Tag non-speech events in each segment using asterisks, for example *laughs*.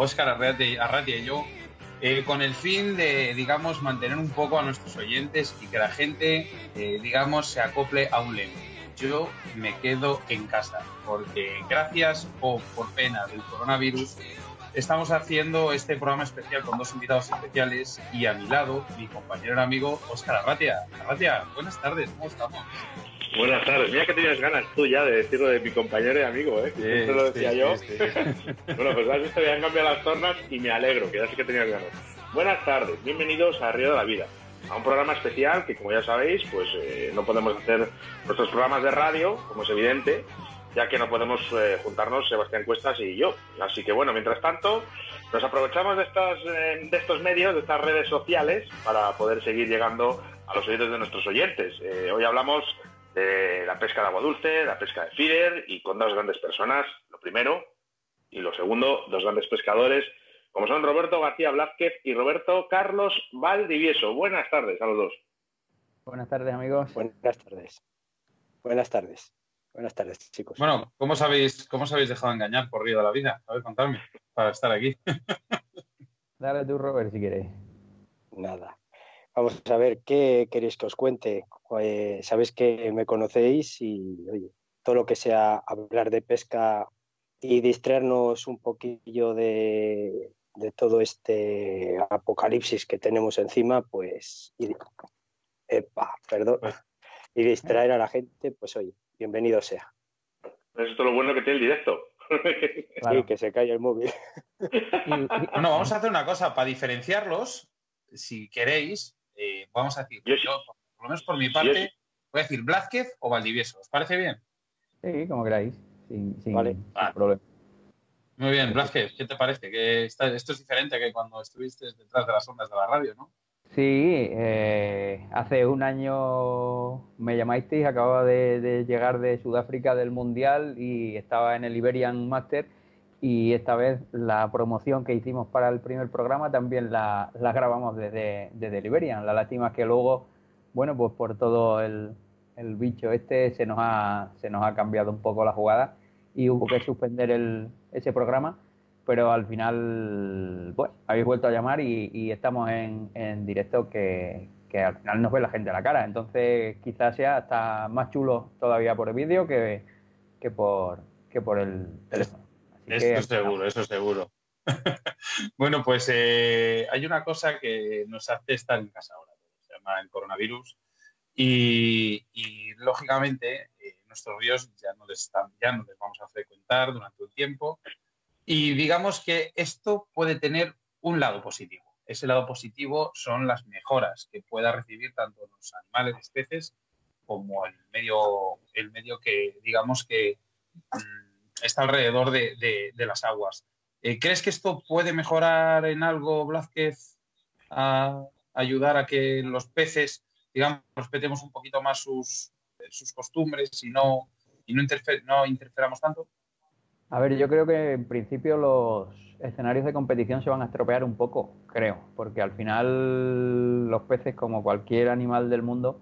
Óscar Arratia y yo, eh, con el fin de, digamos, mantener un poco a nuestros oyentes y que la gente, eh, digamos, se acople a un lema. Yo me quedo en casa, porque gracias o por pena del coronavirus, estamos haciendo este programa especial con dos invitados especiales y a mi lado, mi compañero y amigo Óscar Arratia. Arratia, buenas tardes, ¿cómo estamos? Buenas tardes. Mira que tienes ganas tú ya de decirlo de mi compañero y amigo, ¿eh? Sí, lo decía yo. *laughs* bueno, pues has visto que han cambiado las tornas y me alegro, que ya sé que tenías ganas. Buenas tardes, bienvenidos a Río de la Vida, a un programa especial que, como ya sabéis, pues eh, no podemos hacer nuestros programas de radio, como es evidente, ya que no podemos eh, juntarnos Sebastián Cuestas y yo. Así que bueno, mientras tanto, nos aprovechamos de, estas, eh, de estos medios, de estas redes sociales, para poder seguir llegando a los oídos de nuestros oyentes. hoy hablamos de la pesca de agua dulce, la pesca de feeder y con dos grandes personas, lo primero, y lo segundo, dos grandes pescadores, como son Roberto García Blázquez y Roberto Carlos Valdivieso. Buenas tardes a los dos. Buenas tardes, amigos. Buenas tardes. Buenas tardes. Buenas tardes, chicos. Bueno, ¿cómo os habéis, cómo os habéis dejado engañar por Río de la Vida? A ver, contadme, para estar aquí. *laughs* Dale tú, Robert, si queréis. Nada. Vamos a ver, ¿qué queréis que os cuente? Pues, sabéis que me conocéis y, oye, todo lo que sea hablar de pesca y distraernos un poquillo de, todo este apocalipsis que tenemos encima, pues, y, epa, perdón, pues, y distraer a la gente, pues oye, bienvenido sea. Eso es lo bueno que tiene el directo. Sí, que se cae el móvil. Bueno, vamos a hacer una cosa, para diferenciarlos, si queréis, eh, vamos a decir, yo, por lo menos por mi parte, voy a decir Blázquez o Valdivieso. ¿Os parece bien? Sí, como queráis, sin, vale. problema. Muy bien, Blázquez, ¿qué te parece? Que esto es diferente que cuando estuviste detrás de las ondas de la radio, ¿no? Sí, eh, hace un año me llamasteis, acababa de, llegar de Sudáfrica del Mundial y estaba en el Iberian Master y esta vez la promoción que hicimos para el primer programa también la, grabamos desde, desde Liberian. La lástima es que luego, bueno, pues por todo el, el, bicho este se nos, ha, se nos ha cambiado un poco la jugada y hubo que suspender el, ese programa, pero al final, bueno, habéis vuelto a llamar y, estamos en, en directo que, que al final nos ve la gente a la cara. Entonces quizás sea hasta más chulo todavía por el vídeo que, que, por, que por el teléfono. Eso seguro, eso seguro. *laughs* bueno, pues eh, hay una cosa que nos hace estar en casa ahora, se llama el coronavirus. Y, lógicamente eh, nuestros ríos ya no, les están, ya no les vamos a frecuentar durante un tiempo. Y digamos que esto puede tener un lado positivo. Ese lado positivo son las mejoras que pueda recibir tanto los animales, especies, como el medio, el medio que digamos que mm, está alrededor de, las aguas. Eh, ¿Crees que esto puede mejorar en algo, Blázquez, a ayudar a que los peces, digamos, respetemos un poquito más sus, sus costumbres y no, y no, no interferamos tanto? A ver, yo creo que en principio los escenarios de competición se van a estropear un poco, creo, porque al final los peces, como cualquier animal del mundo,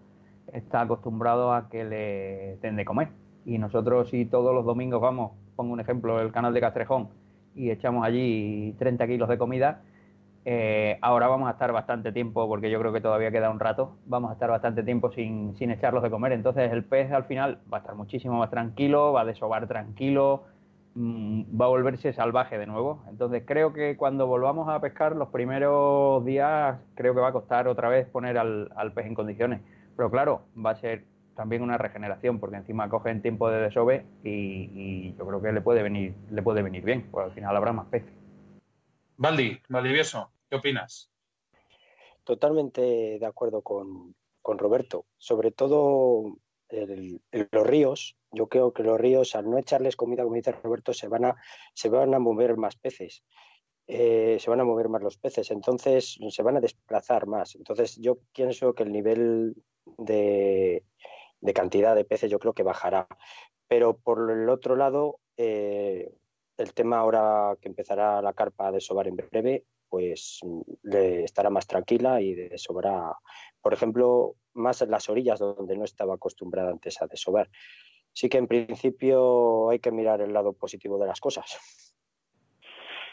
está acostumbrado a que le den de comer. Y nosotros si todos los domingos vamos pongo un ejemplo, el canal de Castrejón, y echamos allí 30 kilos de comida, eh, ahora vamos a estar bastante tiempo, porque yo creo que todavía queda un rato, vamos a estar bastante tiempo sin, sin echarlos de comer. Entonces el pez al final va a estar muchísimo más tranquilo, va a desovar tranquilo, va a volverse salvaje de nuevo. Entonces creo que cuando volvamos a pescar los primeros días, creo que va a costar otra vez poner al, al pez en condiciones. Pero claro, va a ser también una regeneración, porque encima cogen tiempo de desove y, yo creo que le puede venir, le puede venir bien, porque al final habrá más peces. Valdi, Valdivieso, ¿qué opinas? Totalmente de acuerdo con, Roberto. Sobre todo los ríos, yo creo que los ríos, al no echarles comida, como dice Roberto, se van a, se van a mover más peces. Eh, se van a mover más los peces, entonces se van a desplazar más. Entonces yo pienso que el nivel de, de cantidad de peces yo creo que bajará. Pero por el otro lado, eh, el tema ahora que empezará la carpa a desovar en breve, pues le estará más tranquila y desovará, por ejemplo, más en las orillas donde no estaba acostumbrada antes a desovar. Sí que en principio hay que mirar el lado positivo de las cosas.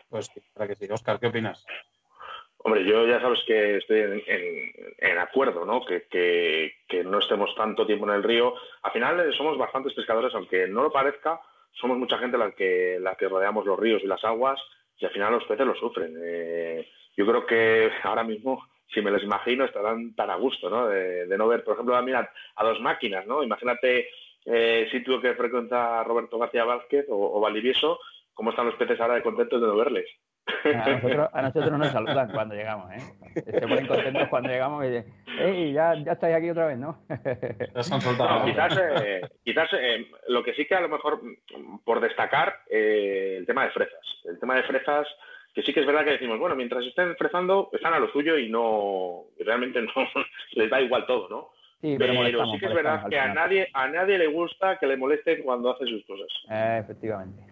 Pues para que sí. Oscar, ¿qué opinas? Hombre, yo ya sabes que estoy en, acuerdo, ¿no? Que, que, no estemos tanto tiempo en el río. Al final eh, somos bastantes pescadores, aunque no lo parezca, somos mucha gente la que, la que rodeamos los ríos y las aguas y al final los peces lo sufren. Eh, yo creo que ahora mismo, si me les imagino, estarán tan a gusto, ¿no? De, no ver, por ejemplo, mira, a dos máquinas, ¿no? Imagínate eh, si tuvo que frecuentar Roberto García Vázquez o, o Valdivieso, cómo están los peces ahora de contentos de no verles. A nosotros, nos saludan cuando llegamos, ¿eh? Se ponen contentos cuando llegamos y dicen, ¡Ey, ya, ya estáis aquí otra vez, ¿no? quizás eh, quizás eh, lo que sí que a lo mejor, por destacar, eh, el tema de fresas. El tema de fresas, que sí que es verdad que decimos, bueno, mientras estén frezando, están a lo suyo y no, realmente no *laughs* les da igual todo, ¿no? Sí, pero, sí que es verdad que a nadie, a nadie le gusta que le molesten cuando hace sus cosas. efectivamente.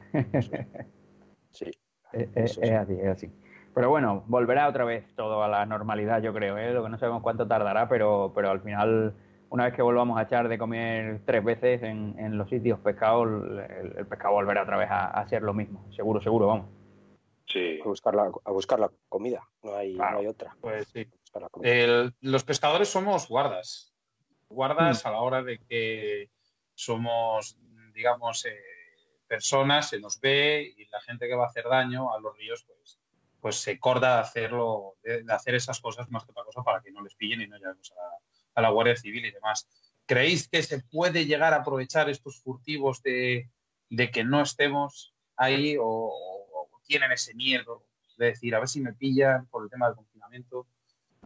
sí. Es, así, es así. Pero bueno, volverá otra vez todo a la normalidad, yo creo. ¿eh? Lo que no sabemos cuánto tardará, pero, pero al final, una vez que volvamos a echar de comer tres veces en, los sitios pescados, el, pescado volverá otra vez a, ser lo mismo. Seguro, seguro, vamos. Sí. A buscar la, a buscar la comida, no hay, no hay otra. Pues sí. los pescadores somos guardas. Guardas mm. a la hora de que somos, digamos, eh, personas, se nos ve y la gente que va a hacer daño a los ríos, pues, pues se corda de hacerlo, de, hacer esas cosas más que otra cosa para que no les pillen y no lleguen a, la Guardia Civil y demás. ¿Creéis que se puede llegar a aprovechar estos furtivos de, que no estemos ahí o, tienen ese miedo de decir, a ver si me pillan por el tema del confinamiento?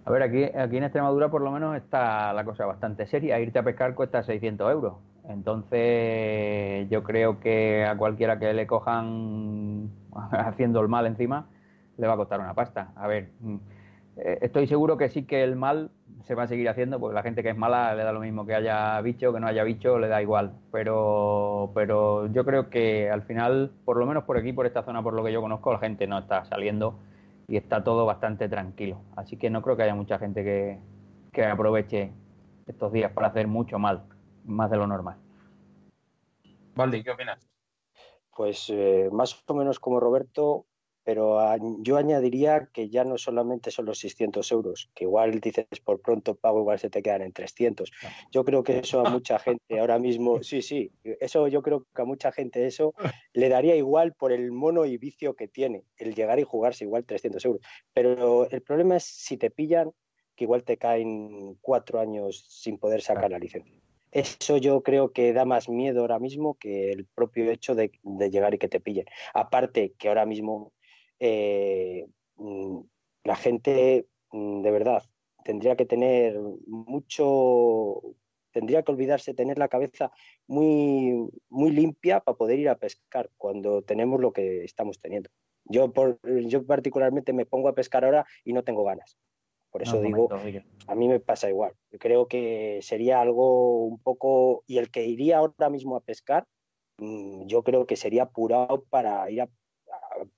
A ver, aquí, aquí en Extremadura por lo menos está la cosa bastante seria. Irte a pescar cuesta 600 euros. Entonces, yo creo que a cualquiera que le cojan *laughs* haciendo el mal encima, le va a costar una pasta. A ver, mm, eh, estoy seguro que sí que el mal se va a seguir haciendo, porque la gente que es mala le da lo mismo que haya bicho, que no haya bicho, le da igual. Pero, pero yo creo que al final, por lo menos por aquí, por esta zona, por lo que yo conozco, la gente no está saliendo y está todo bastante tranquilo. Así que no creo que haya mucha gente que, que aproveche estos días para hacer mucho mal más de lo normal. Valdi, ¿qué opinas? Pues eh, más o menos como Roberto, pero yo añadiría que ya no solamente son los 600 euros, que igual dices por pronto pago, igual se te quedan en 300. Yo creo que eso a mucha gente ahora mismo, *laughs* sí, sí, eso yo creo que a mucha gente eso le daría igual por el mono y vicio que tiene, el llegar y jugarse igual 300 euros. Pero el problema es si te pillan, que igual te caen cuatro años sin poder sacar la licencia. Eso yo creo que da más miedo ahora mismo que el propio hecho de, llegar y que te pillen. Aparte que ahora mismo eh, mm, la gente mm, de verdad tendría que tener mucho, tendría que olvidarse, tener la cabeza muy, muy limpia para poder ir a pescar cuando tenemos lo que estamos teniendo. Yo, por, yo particularmente me pongo a pescar ahora y no tengo ganas. Por eso digo, a mí me pasa igual. Yo creo que sería algo un poco, y el que iría ahora mismo a pescar, mm, yo creo que sería apurado para ir a,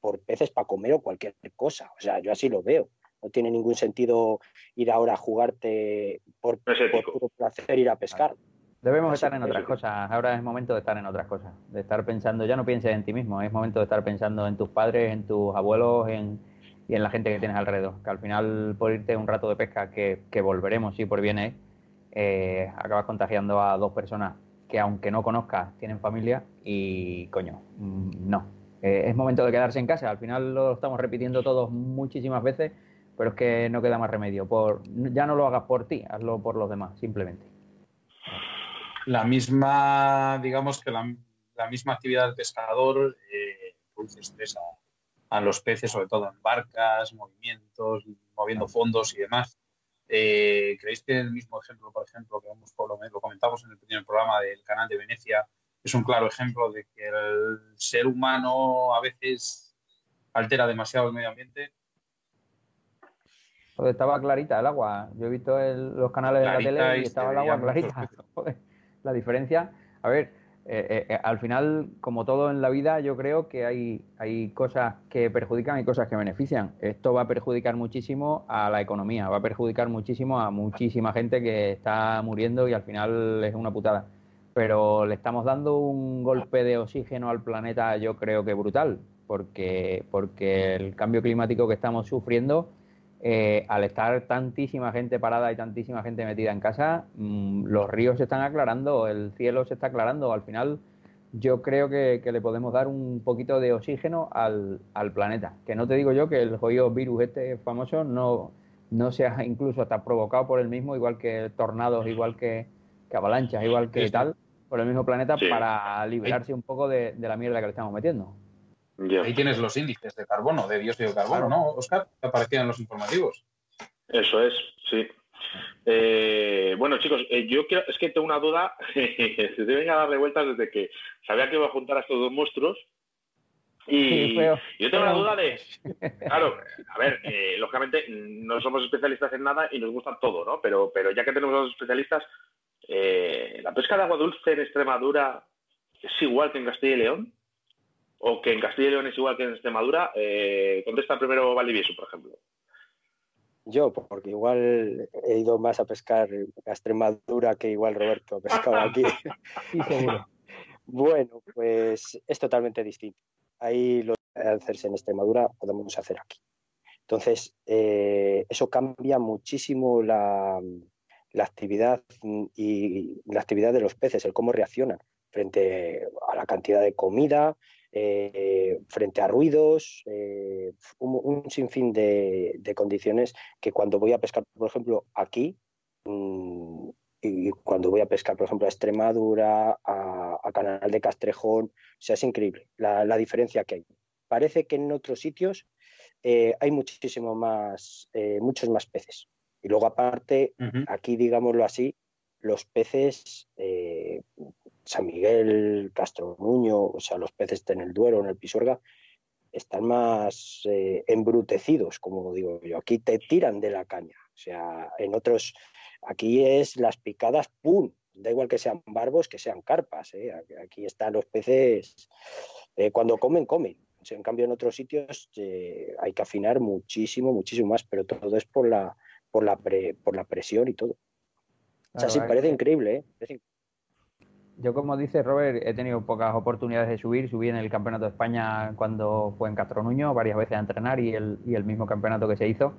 por peces para comer o cualquier cosa. O sea, yo así lo veo. No tiene ningún sentido ir ahora a jugarte por, por, placer ir a pescar. Debemos estar en otras cosas. Ahora es momento de estar en otras cosas. De estar pensando, ya no pienses en ti mismo, es momento de estar pensando en tus padres, en tus abuelos, en, y en la gente que tienes alrededor. Que al final, por irte un rato de pesca, que, volveremos si por bien eh, acabas contagiando a dos personas que, aunque no conozcas, tienen familia y, coño, mm, no. Eh, es momento de quedarse en casa. Al final lo estamos repitiendo todos muchísimas veces, pero es que no queda más remedio. Por, ya no lo hagas por ti, hazlo por los demás, simplemente. La misma, digamos que la, misma actividad del pescador eh, estresa a los peces, sobre todo en barcas, movimientos, moviendo fondos y demás. Eh, ¿Creéis que el mismo ejemplo, por ejemplo, que hemos, lo, comentamos en el primer programa del canal de Venecia, es un claro ejemplo de que el ser humano a veces altera demasiado el medio ambiente? Porque estaba clarita el agua. Yo he visto los canales de la tele y estaba el agua clarita. *laughs* la diferencia, a ver, eh, eh, eh, al final, como todo en la vida, yo creo que hay, hay cosas que perjudican y cosas que benefician. Esto va a perjudicar muchísimo a la economía, va a perjudicar muchísimo a muchísima gente que está muriendo y al final es una putada. Pero le estamos dando un golpe de oxígeno al planeta, yo creo que brutal. porque, porque el cambio climático que estamos sufriendo, eh, al estar tantísima gente parada y tantísima gente metida en casa, mm, los ríos se están aclarando, el cielo se está aclarando. Al final, yo creo que, le podemos dar un poquito de oxígeno al, al, planeta. Que no te digo yo que el jodido virus este famoso no, no sea incluso hasta provocado por el mismo, igual que tornados, igual que, avalanchas, igual que tal, por el mismo planeta, para liberarse un poco de, la mierda que le estamos metiendo. Ahí tienes los índices de carbono, de dióxido de carbono, ¿no, Oscar? Que aparecían en los informativos. Eso es, sí. Eh, bueno, chicos, eh, yo quiero, es que tengo una duda, *laughs* se deben a darle vueltas desde que sabía que iba a juntar a estos dos monstruos. Y yo tengo la duda de, claro, a ver, eh, lógicamente no somos especialistas en nada y nos gusta todo, ¿no? Pero, pero ya que tenemos a los especialistas, ¿la pesca de agua dulce en Extremadura es igual que en Castilla y León? ¿O que en Castilla y León es igual que en Extremadura? ¿Dónde está primero Valdivieso, por ejemplo? Yo, porque igual he ido más a pescar a Extremadura que igual Roberto ha pescado *laughs* aquí. sí, seguro. Bueno, pues es totalmente distinto. Ahí lo que hacerse en Extremadura podemos hacer aquí. Entonces, eh, eso cambia muchísimo la, la, actividad y la actividad de los peces, el cómo reaccionan frente a la cantidad de comida, eh, frente a ruidos, eh, un, sinfín de, condiciones que cuando voy a pescar, por ejemplo, aquí, mm, y cuando voy a pescar, por ejemplo, a Extremadura, a, Canal de Castrejón, o sea, es increíble la, diferencia que hay. Parece que en otros sitios eh, hay muchísimo más, muchos más peces. Y luego aparte, aquí, digámoslo así, los peces San Miguel, Castro Nuño, o sea, los peces en el Duero, en el Pisuerga, están más eh, embrutecidos, como digo yo. Aquí te tiran de la caña. O sea, en otros, aquí es las picadas, ¡pum! Da igual que sean barbos, que sean carpas. ¿eh? Aquí están los peces, eh, cuando comen, comen. en cambio, en otros sitios hay que afinar muchísimo, muchísimo más, pero todo es por la, por la, por la presión y todo. o sea, sí, parece increíble, ¿eh? Yo, como dice Robert, he tenido pocas oportunidades de subir. Subí en el Campeonato de España cuando fue en Castro Nuño varias veces a entrenar y el, y el mismo campeonato que se hizo.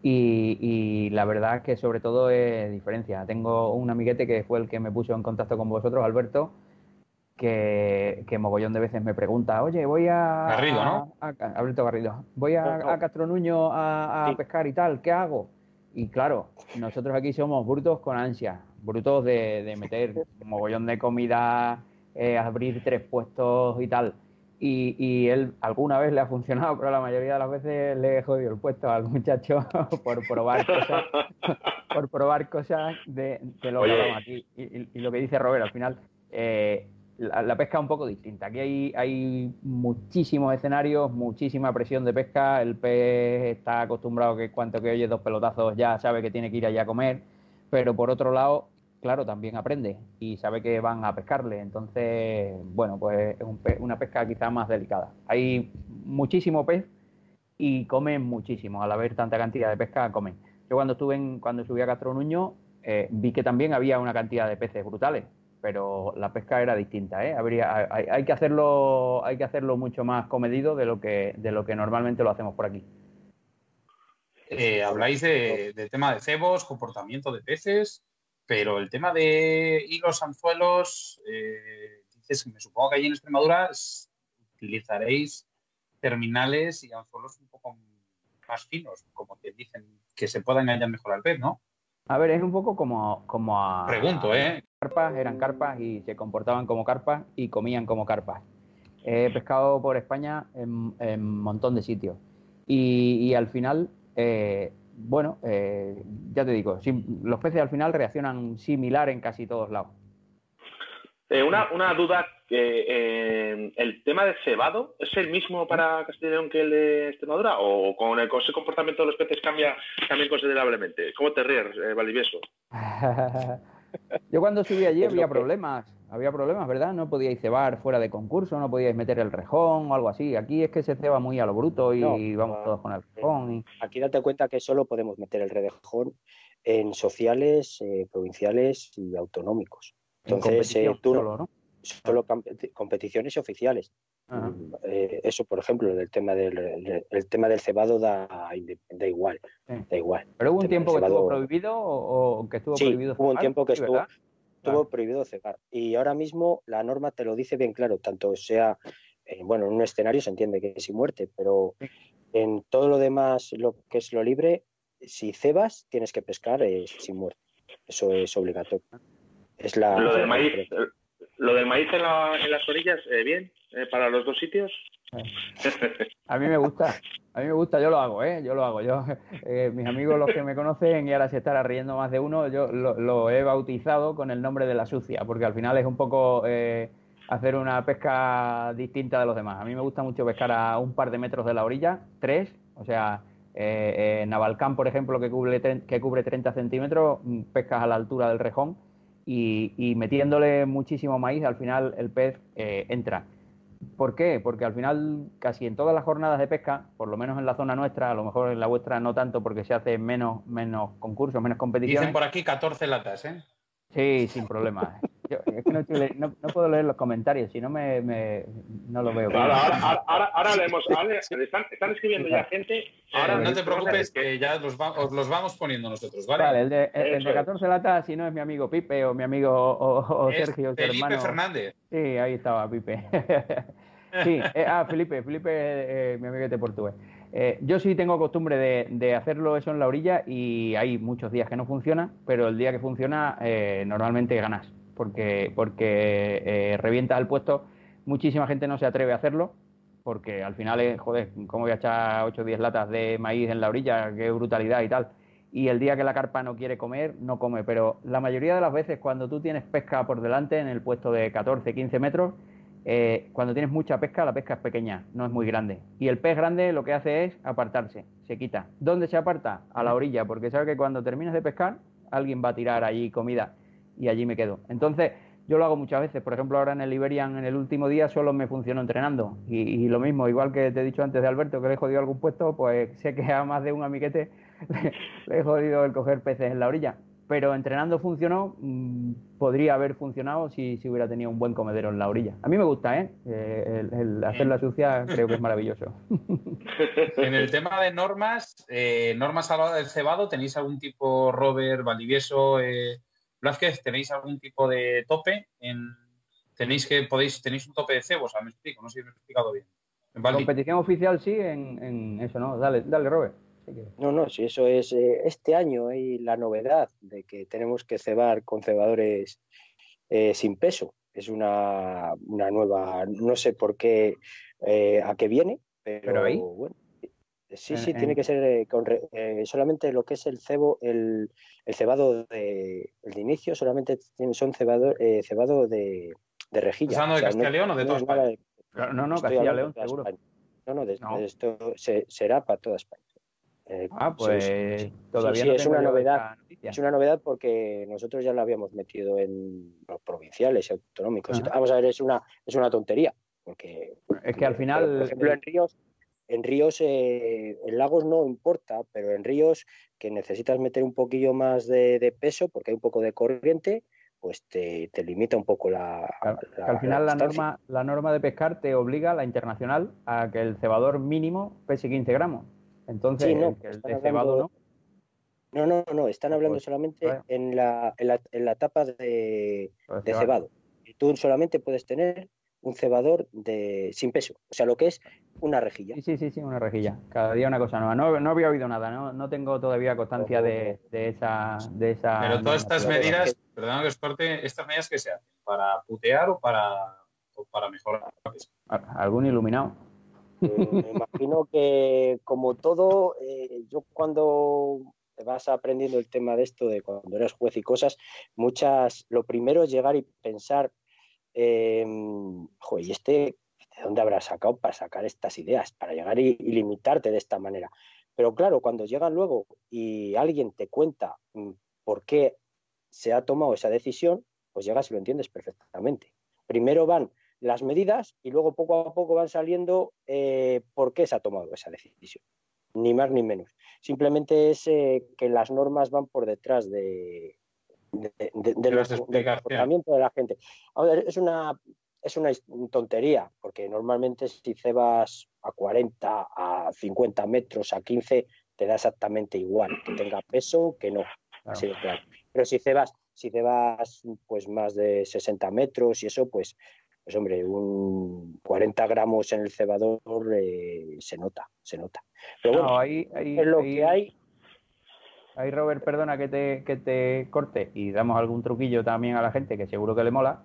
Y, la verdad es que sobre todo es diferencia. Tengo un amiguete que fue el que me puso en contacto con vosotros, Alberto, que, que mogollón de veces me pregunta, oye, voy a... Garrido, ¿no? Alberto Garrido. Voy a, Castro Nuño a, a pescar y tal, ¿qué hago? Y claro, nosotros aquí somos brutos con ansia brutos de, meter un mogollón de comida, eh, abrir tres puestos y tal. Y, él alguna vez le ha funcionado, pero la mayoría de las veces le he jodido el puesto al muchacho *laughs* por probar cosas, *laughs* por probar cosas de, lo que aquí. Y, lo que dice Robert, al final, eh, la, pesca es un poco distinta. Aquí hay, hay muchísimos escenarios, muchísima presión de pesca. El pez está acostumbrado que cuanto que oye dos pelotazos ya sabe que tiene que ir allá a comer pero por otro lado, claro, también aprende y sabe que van a pescarle. Entonces, bueno, pues es una pesca quizá más delicada. Hay muchísimo pez y comen muchísimo. Al haber tanta cantidad de pesca, comen. Yo cuando estuve en, cuando subí a Castro Nuño, eh, vi que también había una cantidad de peces brutales, pero la pesca era distinta. ¿eh? Habría, hay, que hacerlo, hay que hacerlo mucho más comedido de lo que, de lo que normalmente lo hacemos por aquí. Eh, habláis de, del tema de cebos, comportamiento de peces, pero el tema de hilos, anzuelos, eh, dices, me supongo que allí en Extremadura utilizaréis terminales y anzuelos un poco más finos, como que dicen que se pueda engañar mejor al pez, ¿no? A ver, es un poco como, como a... Pregunto, ¿eh? Carpas, eran carpas y se comportaban como carpas y comían como carpas. He pescado por España en un montón de sitios. y, al final eh, bueno, eh, ya te digo, los peces al final reaccionan similar en casi todos lados. Eh, una, una, duda, ¿el tema del cebado es el mismo para Castellón que el de Extremadura? ¿O con el, ese comportamiento de los peces cambia también considerablemente? ¿Cómo te ríes, Valdivieso? *laughs* Yo cuando subí allí había problemas había problemas, ¿verdad? No podíais cebar fuera de concurso, no podíais meter el rejón o algo así. Aquí es que se ceba muy a lo bruto y vamos todos con el rejón. Aquí date cuenta que solo podemos meter el rejón en sociales, eh, provinciales y autonómicos. Entonces, eh, tú, solo, ¿no? solo competiciones oficiales. Eh, eso, por ejemplo, del tema del el tema del cebado da, da igual, da igual. Pero hubo un tiempo que estuvo prohibido o, que estuvo sí, prohibido hubo un tiempo que estuvo, estuvo prohibido cegar y ahora mismo la norma te lo dice bien claro, tanto sea eh, bueno, en un escenario se entiende que es sin muerte, pero en todo lo demás, lo que es lo libre, si cebas, tienes que pescar eh, sin muerte. Eso es obligatorio. Es la, lo del maíz, lo del maíz en, las orillas, eh, bien, eh, para los dos sitios. A mí me gusta, a mí me gusta, yo lo hago, ¿eh? Yo lo hago. Yo, mis amigos, los que me conocen, y ahora se estará riendo más de uno, yo lo, he bautizado con el nombre de la sucia, porque al final es un poco hacer una pesca distinta de los demás. A mí me gusta mucho pescar a un par de metros de la orilla, tres, o sea, eh, Navalcán, por ejemplo, que cubre, que cubre 30 centímetros, mm, pescas a la altura del rejón y, metiéndole muchísimo maíz, al final el pez eh, entra. ¿Por qué? Porque al final casi en todas las jornadas de pesca, por lo menos en la zona nuestra, a lo mejor en la vuestra no tanto porque se hace menos, menos concursos, menos competiciones. Dicen por aquí 14 latas, ¿eh? Sí, sin problema. Yo, es que no, no, puedo leer los comentarios, si no me, me no lo veo. ahora, ahora, ahora, leemos. están, están, escribiendo ya gente. Ahora no te preocupes, que ya los, os los vamos poniendo nosotros, ¿vale? Vale, el de, el, de 14 latas, si no es mi amigo Pipe o mi amigo o, Sergio, Felipe hermano. Fernández. Sí, ahí estaba Pipe. *laughs* sí, eh, ah, Felipe, Felipe, eh, mi amigo de Portugués. Eh, yo sí tengo costumbre de, hacerlo eso en la orilla y hay muchos días que no funciona, pero el día que funciona eh, normalmente ganas, porque, porque eh, revienta el puesto. Muchísima gente no se atreve a hacerlo, porque al final es, joder, ¿cómo voy a echar 8 o 10 latas de maíz en la orilla? Qué brutalidad y tal. Y el día que la carpa no quiere comer, no come. Pero la mayoría de las veces cuando tú tienes pesca por delante en el puesto de 14, 15 metros, eh, cuando tienes mucha pesca, la pesca es pequeña, no es muy grande. Y el pez grande lo que hace es apartarse, se quita. ¿Dónde se aparta? A la orilla, porque sabe que cuando termines de pescar, alguien va a tirar allí comida y allí me quedo. Entonces, yo lo hago muchas veces. Por ejemplo, ahora en el Iberian, en el último día, solo me funcionó entrenando. Y, lo mismo, igual que te he dicho antes de Alberto, que le he jodido algún puesto, pues sé que a más de un amiguete *laughs* le he jodido el coger peces en la orilla pero entrenando funcionó, mm, podría haber funcionado si, si, hubiera tenido un buen comedero en la orilla. A mí me gusta, ¿eh? eh el, hacer la sucia creo que es maravilloso. *laughs* En el tema de normas, eh, normas a la hora del cebado, ¿tenéis algún tipo, Robert, Valdivieso, eh, Blázquez, tenéis algún tipo de tope? En, ¿Tenéis que podéis tenéis un tope de cebos? me explico, no sé si me he explicado bien. En competición oficial sí, en, en eso, ¿no? Dale, dale, Robert. No, no, si eso es eh, este año y la novedad de que tenemos que cebar con cebadores eh, sin peso. Es una, nueva, no sé por qué, eh, a qué viene, pero, ahí. bueno. Sí, sí, tiene que ser con, solamente lo que es el cebo, el, cebado de, el de inicio, solamente son cebado, cebado de, de rejilla. ¿Estás hablando de Castilla León o de toda España? no, no, Castilla León, seguro. No, no, de, esto será para toda España. Eh, ah, pues todavía sí, es una novedad. Es una novedad porque nosotros ya lo habíamos metido en los provinciales y autonómicos. Vamos a ver, es una, es una tontería. Porque, es que al final. Por ejemplo, en ríos, en ríos, eh, en lagos no importa, pero en ríos que necesitas meter un poquillo más de, peso porque hay un poco de corriente, pues te, limita un poco la. al final la, norma, la norma de pescar te obliga, la internacional, a que el cebador mínimo pese 15 gramos. Entonces, no, el, cebado no. No, no, no, están hablando pues, solamente en, la, en, la, en la etapa de, pues de cebado. Y tú solamente puedes tener un cebador de sin peso, o sea, lo que es una rejilla. Sí, sí, sí, sí una rejilla. Cada día una cosa nueva. No, no había oído nada, no, no tengo todavía constancia de, de, esa, de esa... Pero todas estas medidas, perdón que es parte, estas medidas que se hacen, ¿para putear o para, o para mejorar ¿Algún iluminado? Eh, me imagino que, como todo, eh, yo cuando vas aprendiendo el tema de esto, de cuando eres juez y cosas, muchas, lo primero es llegar y pensar, eh, ¿y este de dónde habrá sacado para sacar estas ideas, para llegar y, limitarte de esta manera? Pero claro, cuando llegan luego y alguien te cuenta mm, por qué se ha tomado esa decisión, pues llegas y lo entiendes perfectamente. Primero van las medidas y luego poco a poco van saliendo eh, por qué se ha tomado esa decisión. Ni más ni menos. Simplemente es eh, que las normas van por detrás de, de, de, de los, del comportamiento de la gente. es una, es una tontería, porque normalmente si cebas a 40, a 50 metros, a 15, te da exactamente igual, que tenga peso que no. Pero si cebas, si cebas pues más de 60 metros y eso, pues, pues hombre, un 40 gramos en el cebador eh, se nota, se nota. Pero bueno, ahí, es lo que hay. Ahí, Robert, perdona que te, que te corte y damos algún truquillo también a la gente que seguro que le mola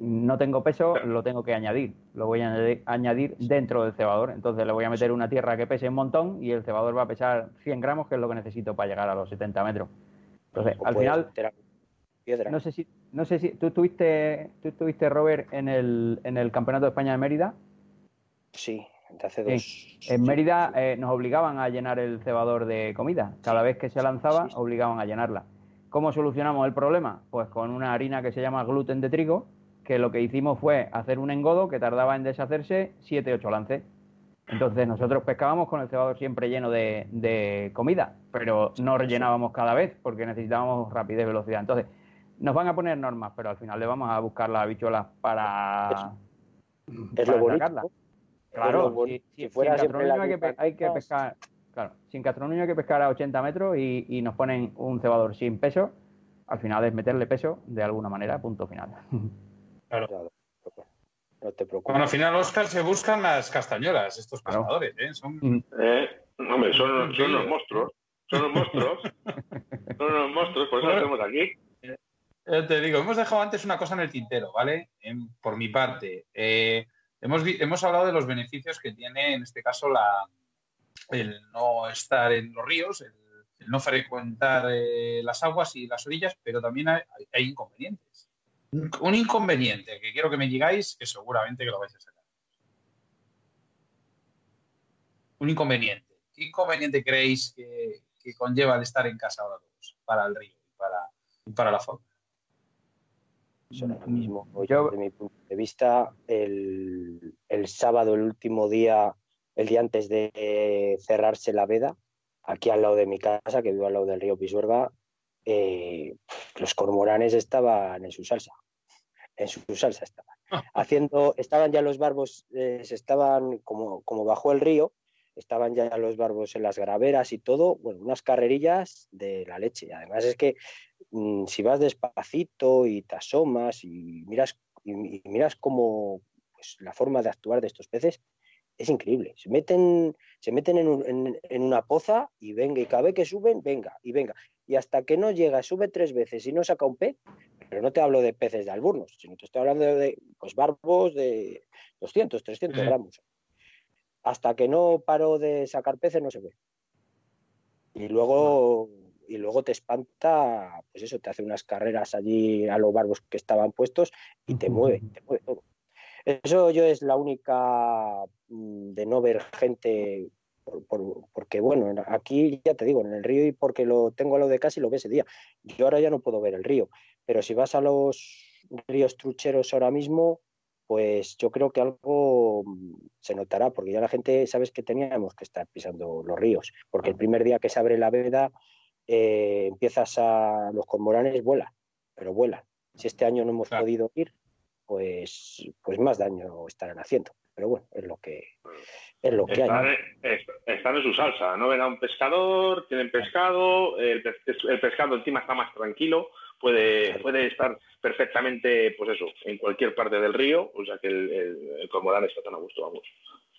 no tengo peso, lo tengo que añadir. Lo voy a añadir dentro del cebador. Entonces le voy a meter una tierra que pese un montón y el cebador va a pesar 100 gramos, que es lo que necesito para llegar a los 70 metros. Entonces, al final, no sé si, no sé si, ¿tú estuviste, tú estuviste Robert, en el, en el Campeonato de España de Mérida? Sí, hace dos. En Mérida eh, nos obligaban a llenar el cebador de comida. Cada vez que se lanzaba, obligaban a llenarla. ¿Cómo solucionamos el problema? Pues con una harina que se llama gluten de trigo, que lo que hicimos fue hacer un engodo que tardaba en deshacerse 7-8 lances. Entonces nosotros pescábamos con el cebador siempre lleno de, comida, pero no rellenábamos cada vez porque necesitábamos rapidez y velocidad. Entonces, nos van a poner normas, pero al final le vamos a buscar las habichuelas para, es lo bonito, Claro, si, fuera sin hay que, hay que pescar, claro, sin hay que pescar a 80 metros y, y nos ponen un cebador sin peso, al final es meterle peso de alguna manera, punto final. *laughs* Claro. No te preocupes. Bueno, al final, Oscar, se buscan las castañuelas, estos pescadores, ¿eh? Son... Mm. Eh, hombre, son, son los monstruos. Son los monstruos. *laughs* son los monstruos, por eso lo hacemos aquí. Eh, te digo, hemos dejado antes una cosa en el tintero, ¿vale? por mi parte. Eh, hemos, hablado de los beneficios que tiene, en este caso, el no estar en los ríos, el, no frecuentar eh, las aguas y las orillas, pero también hay inconvenientes un inconveniente que quiero que me digáis, que seguramente que lo vais a sacar. Un inconveniente. ¿Qué inconveniente creéis que, conlleva el estar en casa ahora todos para el río y para, para la fauna? Eso ahora mismo, yo, desde mi punto de vista, el, sábado, el último día, el día antes de cerrarse la veda, aquí al lado de mi casa, que vivo al lado del río Pisuerga, eh, los cormoranes estaban en su salsa. En su salsa estaban. Ah. Haciendo, estaban ya los barbos, eh, se estaban como, como bajó el río, estaban ya los barbos en las graveras y todo, bueno, unas carrerillas de la leche. Además es que mm, si vas despacito y te asomas y miras, y, miras como pues, la forma de actuar de estos peces, es increíble. Se meten, se meten en, en, una poza y venga, y cabe que suben, venga, y venga y hasta que no llega, sube tres veces y no saca un pez, pero no te hablo de peces de alburnos, sino te estoy hablando de pues, barbos de 200, 300 gramos. Hasta que no paro de sacar peces no se ve. Y luego, y luego te espanta, pues eso, te hace unas carreras allí a los barbos que estaban puestos y te mueve, te mueve todo. Eso yo es la única mm, de no ver gente porque bueno, aquí ya te digo, en el río y porque lo tengo a lo de casa y lo ve ese día. Yo ahora ya no puedo ver el río, pero si vas a los ríos trucheros ahora mismo, pues yo creo que algo mm, se notará, porque ya la gente, sabes que teníamos que estar pisando los ríos, porque el primer día que se abre la veda, eh, empiezas a, los cormoranes vuelan, pero vuelan. Si este año no hemos podido ir, pues, pues más daño estarán haciendo. Pero bueno, es lo que, es lo que están, hay. están en su salsa, no ven a un pescador, tienen pescado, el, pescado encima está más tranquilo, puede, puede estar perfectamente, pues eso, en cualquier parte del río, o sea que el, el, está tan a gusto, vamos.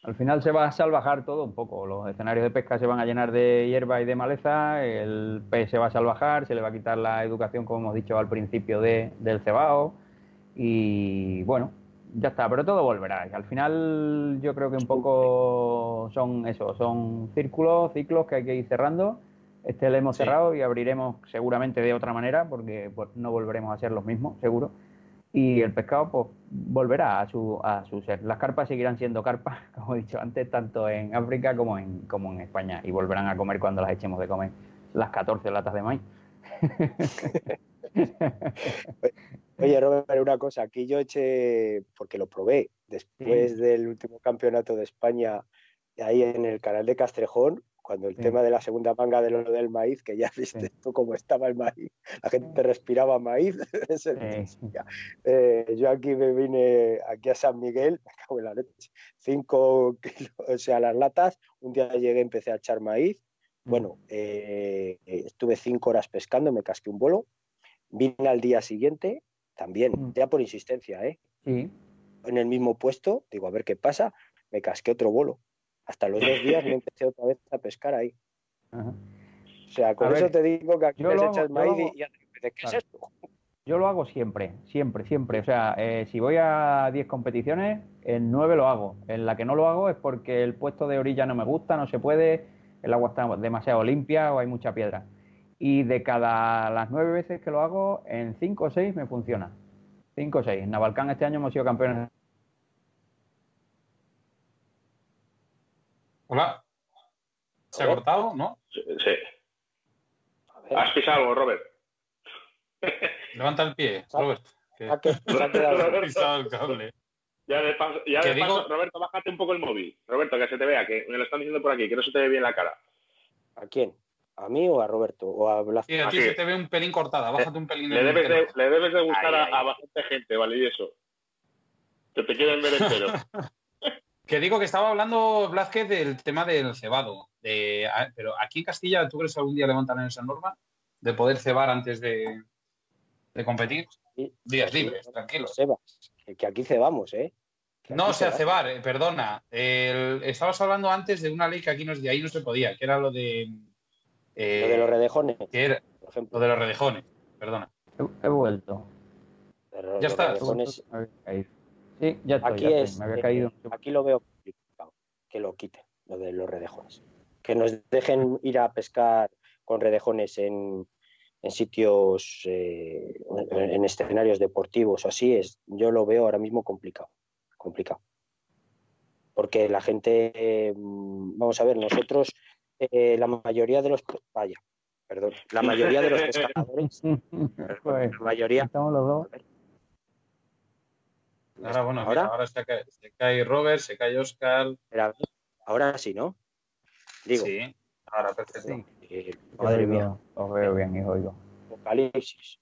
Al final se va a salvajar todo un poco. Los escenarios de pesca se van a llenar de hierba y de maleza, el pez se va a salvajar, se le va a quitar la educación, como hemos dicho al principio, de, del cebao. Y bueno, ya está, pero todo volverá. Al final yo creo que un poco son eso, son círculos, ciclos que hay que ir cerrando. Este lo hemos cerrado y abriremos seguramente de otra manera porque pues, no volveremos a ser los mismos, seguro. Y el pescado pues volverá a su, a su ser. Las carpas seguirán siendo carpas, *laughs* como he dicho antes, tanto en África como en, como en España. Y volverán a comer cuando las echemos de comer las 14 latas de maíz. *laughs* Oye, Robert, una cosa, aquí yo eché, porque lo probé, después del último campeonato de España, ahí en el canal de Castrejón, cuando el tema de la segunda manga de lo del maíz, que ya *laughs* viste tú cómo estaba el maíz, la gente respiraba maíz. *laughs* eh, yo aquí me vine aquí a San Miguel, *laughs* me cago en la leche, cinco kilos, o sea, las latas, un día llegué, empecé a echar maíz, bueno, mm. eh, estuve cinco horas pescando, me casqué un bolo, vine al día siguiente, también, mm. ya por insistencia, ¿eh? En el mismo puesto, digo, a ver qué pasa, me casqué otro bolo hasta los dos días me empecé otra vez a pescar ahí. O sea, con eso te digo que aquí les echas maíz y ya ¿qué es esto? Yo lo hago siempre, siempre, siempre. O sea, eh, si voy a 10 competiciones, en 9 lo hago. En la que no lo hago es porque el puesto de orilla no me gusta, no se puede, el agua está demasiado limpia o hay mucha piedra. Y de cada las 9 veces que lo hago, en 5 o 6 me funciona. 5 o 6. En Navalcán este año hemos sido campeones Hola. ¿Se ha cortado, no? Sí. Has pisado algo, Robert. *laughs* Levanta el pie, Robert. Que... ¿A qué? *laughs* Roberto, pisado el cable. Ya de paso, ya de paso Roberto, bájate un poco el móvil. Roberto, que se te vea, que me lo están diciendo por aquí, que no se te ve bien la cara. ¿A quién? ¿A mí o a Roberto? ¿O a Blas? Sí, a ti se te ve un pelín cortada, bájate un pelín. Le, debes de, le debes de gustar a, bastante gente, ¿vale? Y eso. Que te quieren ver entero. *laughs* Que digo que estaba hablando Blázquez del tema del cebado. De, pero aquí en Castilla, ¿tú crees que algún día levantarán esa norma de poder cebar antes de, competir? Días libres, tranquilos. que aquí cebamos, ¿eh? no, o sea, cebar, eh, perdona. estabas hablando antes de una ley que aquí no, de ahí no se podía, que era lo de. Eh, lo de los redejones. por ejemplo. Lo de los redejones, perdona. He, vuelto. ya está. Sí, ya estoy, aquí, es, Me había caído. aquí lo veo complicado, que lo quiten, lo de los redejones. Que nos dejen *laughs* ir a pescar con redejones en, en sitios, eh, en, escenarios deportivos o así, es, yo lo veo ahora mismo complicado. Complicado. Porque la gente, mm, vamos a ver, nosotros, eh, la mayoría de los. Vaya, perdón, la mayoría de los *laughs* pescadores. *laughs* la mayoría. Estamos los dos. Ahora, bueno, ahora, se, cae, Robert, se cae Oscar. ahora sí, ¿no? Digo. Sí, ahora perfecto. Eh, madre mía. Os veo bien y oigo. Apocalipsis.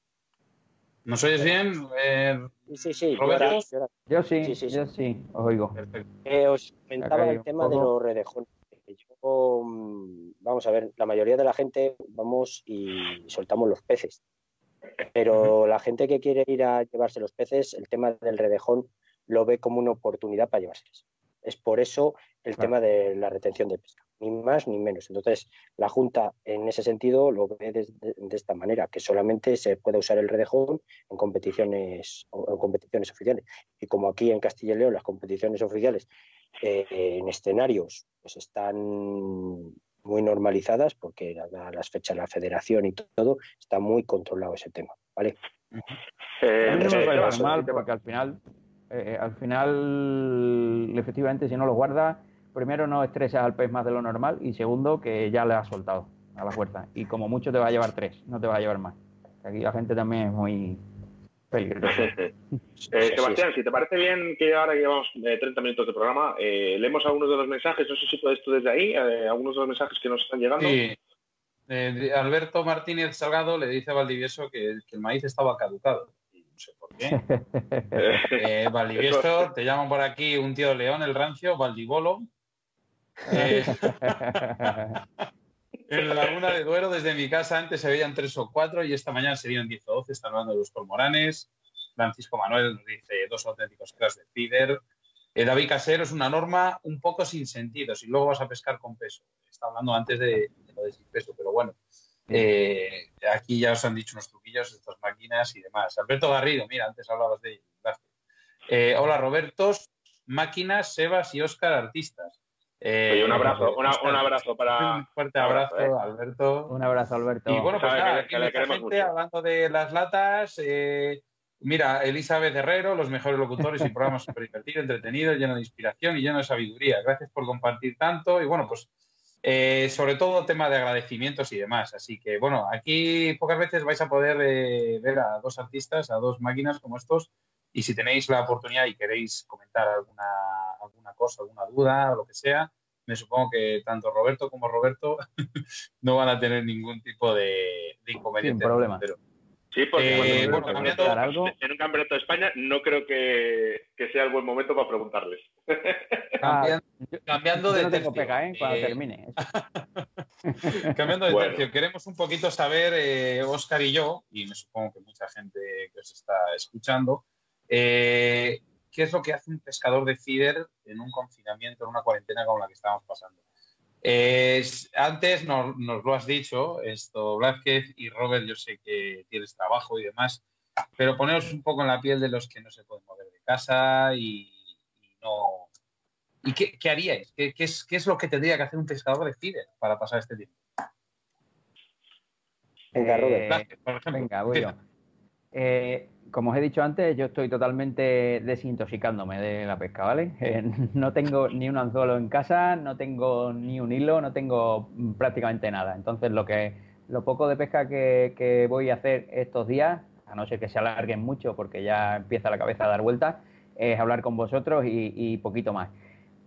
¿Nos oyes bien? Eh, sí, sí, Roberto. Yo, sí, sí, yo sí, os oigo. Eh, os comentaba el tema de los redejones. Yo, mm, vamos a ver, la mayoría de la gente vamos y soltamos los peces. Pero la gente que quiere ir a llevarse los peces, el tema del redejón lo ve como una oportunidad para llevárselos. Es por eso el tema de la retención de pesca, ni más ni menos. Entonces, la Junta en ese sentido lo ve de, esta manera, que solamente se puede usar el redejón en competiciones, en competiciones oficiales. Y como aquí en Castilla y León las competiciones oficiales eh, en escenarios pues están muy normalizadas porque a las fechas de la federación y todo está muy controlado ese tema, ¿vale? Eh, no me porque al final, eh, al final, efectivamente, si no lo guardas, primero no estresas al pez más de lo normal y segundo que ya le has soltado a la fuerza y como mucho te va a llevar tres, no te va a llevar más. Aquí la gente también es muy *laughs* eh, Sebastián, si te parece bien que ahora llevamos 30 eh, minutos de programa, eh, leemos algunos de los mensajes, no sé si puedes tú desde ahí, algunos de los mensajes que nos están llegando. Sí. Alberto Martínez Salgado le dice a Valdivieso que, el maíz estaba caducado. No sé por qué. *laughs* Valdivieso, te llaman por aquí un tío de León, el rancio, Valdivolo. *laughs* En la laguna de Duero, desde mi casa, antes se veían tres o cuatro y esta mañana se vieron diez o doce. Están hablando de los cormoranes. Francisco Manuel nos dice dos auténticos cracks de feeder. Eh, David Casero es una norma un poco sin sentido. Si luego vas a pescar con peso. Está hablando antes de, lo de sin peso, pero bueno. Eh, aquí ya os han dicho unos truquillos de estas máquinas y demás. Alberto Garrido, mira, antes hablabas de ello. Eh, hola, Robertos, máquinas, Sebas y Óscar, artistas. Eh, un abrazo, un abrazo para. Un fuerte abrazo, eh. Alberto. Un abrazo, Alberto. Y bueno, pues nada, aquí gente hablando de las latas. Eh, mira, Elizabeth Herrero, los mejores locutores y programas súper divertidos, entretenidos, lleno de inspiración y lleno de sabiduría. Gracias por compartir tanto. Y bueno, pues sobre todo tema de agradecimientos y demás. Así que bueno, aquí pocas veces vais a poder ver a dos artistas, a dos máquinas como estos. Y si tenéis la oportunidad y queréis comentar alguna, alguna cosa, alguna duda o lo que sea, me supongo que tanto Roberto como Roberto *laughs* no van a tener ningún tipo de, inconveniente. Sin problema. Sí, porque eh, bueno, en un campeonato de España no creo que, sea el buen momento para preguntarles. *laughs* Ah, cambiando, de tercio. ¿eh? Cuando eh, termine. *laughs* cambiando de tercio, queremos un poquito saber, Oscar y yo, y me supongo que mucha gente que os está escuchando, ¿qué es lo que hace un pescador de feeder en un confinamiento, en una cuarentena como la que estamos pasando? antes nos, lo has dicho, esto, Blázquez y Robert, yo sé que tienes trabajo y demás, pero poneros un poco en la piel de los que no se pueden mover de casa y, no. ¿Y qué, haríais? ¿Qué, es, ¿Qué, es, lo que tendría que hacer un pescador de feeder para pasar este tiempo? Venga, Robert. Venga, voy yo. Eh, como os he dicho antes, yo estoy totalmente desintoxicándome de la pesca, ¿vale? *laughs* Eh, no tengo ni un anzuelo en casa, no tengo ni un hilo, no tengo prácticamente nada. Entonces, lo que lo poco de pesca que, voy a hacer estos días, a no ser que se alarguen mucho porque ya empieza la cabeza a dar vueltas, es hablar con vosotros y, poquito más.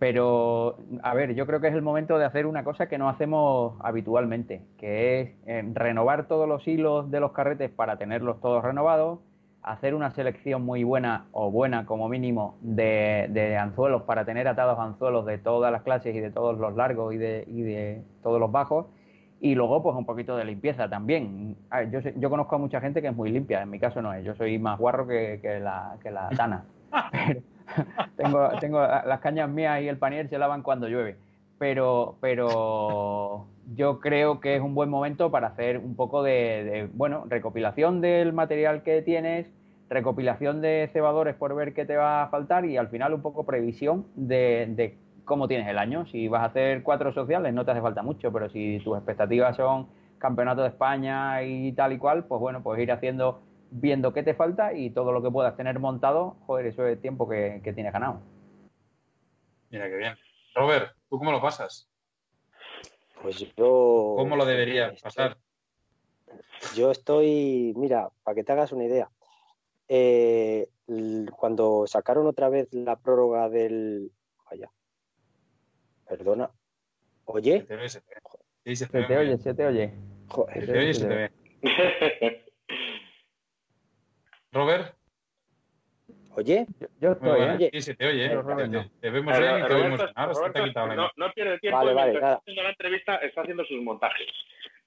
Pero, a ver, yo creo que es el momento de hacer una cosa que no hacemos habitualmente, que es eh, renovar todos los hilos de los carretes para tenerlos todos renovados, hacer una selección muy buena o buena como mínimo de, anzuelos para tener atados anzuelos de todas las clases y de todos los largos y de, y de todos los bajos y luego pues un poquito de limpieza también. Yo, yo conozco a mucha gente que es muy limpia, en mi caso no es, yo soy más guarro que, la, que la. *laughs* *laughs* tengo, tengo las cañas mías y el panier se lavan cuando llueve. Pero, pero yo creo que es un buen momento para hacer un poco de, bueno, recopilación del material que tienes, recopilación de cebadores por ver qué te va a faltar y al final un poco previsión de, cómo tienes el año. Si vas a hacer cuatro sociales no te hace falta mucho, pero si tus expectativas son campeonato de España y tal y cual, pues bueno, pues ir haciendo, viendo qué te falta y todo lo que puedas tener montado, joder, eso es tiempo que, que tienes ganado. Mira qué bien. Robert, ¿tú cómo lo pasas? Pues yo. ¿Cómo lo debería pasar? Yo estoy, mira, para que te hagas una idea, eh, cuando sacaron otra vez la prórroga del. Vaya. Perdona. ¿Oye? Se te, oye, se te, oye, se te oye. se te oye, se te ve. *laughs* Robert. Oye, yo, estoy, ¿eh? Sí, se te oye, ¿eh? te, vemos bien y te vemos ha quitado no, no pierde tiempo. Vale, vale, nada. haciendo la entrevista está haciendo sus montajes.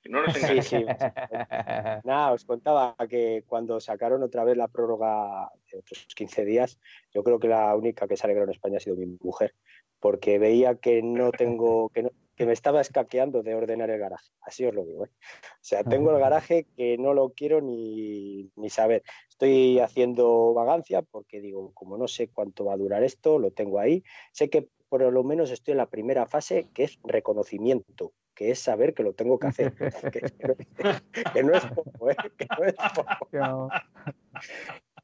No nos sí, sí. *laughs* Nada, os contaba que cuando sacaron otra vez la prórroga de otros 15 días, yo creo que la única que se alegró en España ha sido mi mujer, porque veía que no tengo, que no, que me estaba escaqueando de ordenar el garaje. Así os lo digo. ¿eh? O sea, tengo el garaje que no lo quiero ni, ni, saber. Estoy haciendo vagancia porque digo, como no sé cuánto va a durar esto, lo tengo ahí. Sé que por lo menos estoy en la primera fase, que es reconocimiento, que es saber que lo tengo que hacer. *laughs* que, no es poco, ¿eh? Que no es poco.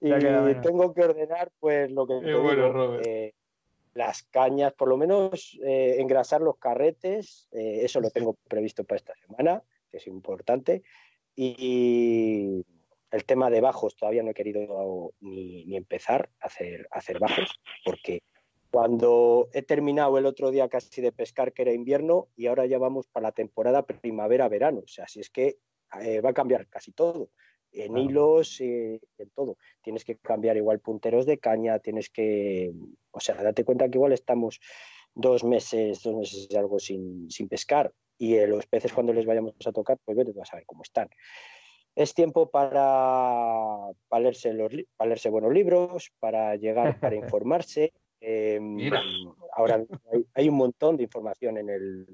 y tengo que ordenar, pues, lo que... Qué las cañas, por lo menos eh, engrasar los carretes, eh, eso lo tengo previsto para esta semana, que es importante. Y el tema de bajos todavía no he querido ni, empezar a hacer, hacer bajos, porque cuando he terminado el otro día casi de pescar, que era invierno, y ahora ya vamos para la temporada primavera-verano. O sea, si es que eh, va a cambiar casi todo en hilos, en todo. Tienes que cambiar igual punteros de caña, tienes que, o sea, date cuenta que igual estamos dos meses, dos meses y algo sin, pescar y eh, los peces cuando les vayamos a tocar, pues vete vas a ver cómo están. Es tiempo para, para, leerse, los, para leerse buenos libros, para llegar, para *laughs* informarse. Em, ahora hay, un montón de información en el,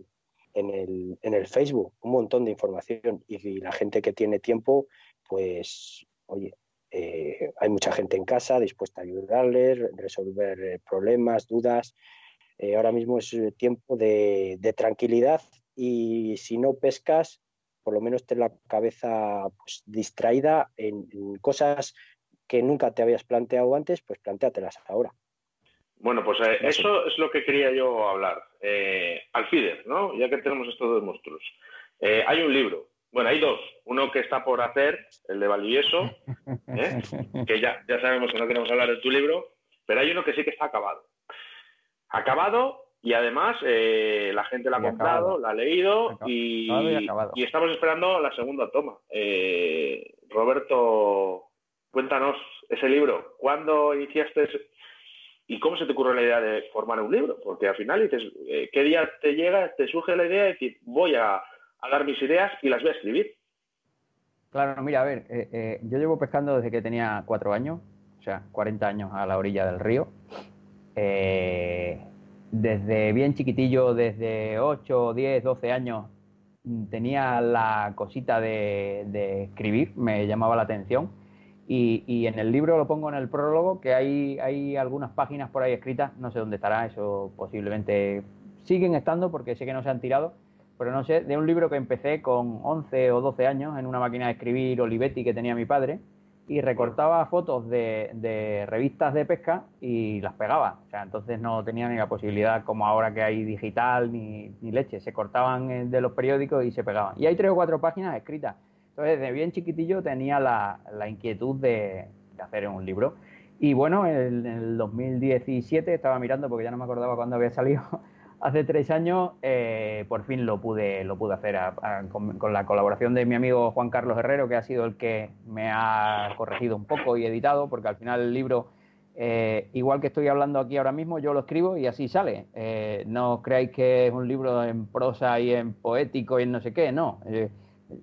en el, en el Facebook, un montón de información y la gente que tiene tiempo pues, oye, eh, hay mucha gente en casa dispuesta a ayudarles, resolver eh, problemas, dudas. Eh, ahora mismo es tiempo de, tranquilidad y si no pescas, por lo menos ten la cabeza pues, distraída en, cosas que nunca te habías planteado antes, pues planteatelas ahora. Bueno, pues eso es lo que quería yo hablar. Alfides, ¿no? Ya que tenemos estos dos monstruos. hay un libro bueno, hay dos. Uno que está por hacer, el de Valdivieso, *laughs* ¿eh? que ya, ya sabemos que no queremos hablar de tu libro, pero hay uno que sí que está acabado. Acabado y además eh, la gente la ha comprado, la ha leído y, estamos esperando la segunda toma. Eh, Roberto, cuéntanos ese libro. ¿Cuándo iniciaste y cómo se te ocurrió la idea de formar un libro? Porque al final dices, eh, ¿qué día te llega, te surge la idea de decir, voy a, dar mis ideas y las voy a escribir? Claro, mira, a ver, yo llevo pescando desde que tenía cuatro años, o sea, 40 años a la orilla del río. Eh, desde bien chiquitillo, desde 8, 10, 12 años, tenía la cosita de, escribir, me llamaba la atención. Y, en el libro lo pongo en el prólogo, que hay, hay algunas páginas por ahí escritas, no sé dónde estará, eso posiblemente siguen estando porque sé que no se han tirado, pero no sé, de un libro que empecé con 11 o 12 años en una máquina de escribir Olivetti que tenía mi padre, y recortaba fotos de, revistas de pesca y las pegaba. O sea, entonces no tenía ni la posibilidad, como ahora que hay digital ni, leche, se cortaban eh, de los periódicos y se pegaban. Y hay tres o cuatro páginas escritas. Entonces, desde bien chiquitillo tenía la, inquietud de, hacer un libro. Y bueno, en el 2017 estaba mirando, porque ya no me acordaba cuándo había salido, hace tres años eh, por fin lo pude, lo pude hacer con, la colaboración de mi amigo Juan Carlos Herrero, que ha sido el que me ha corregido un poco y editado, porque al final el libro, eh, igual que estoy hablando aquí ahora mismo, yo lo escribo y así sale. Eh, no creáis que es un libro en prosa y en poético y en no sé qué, no.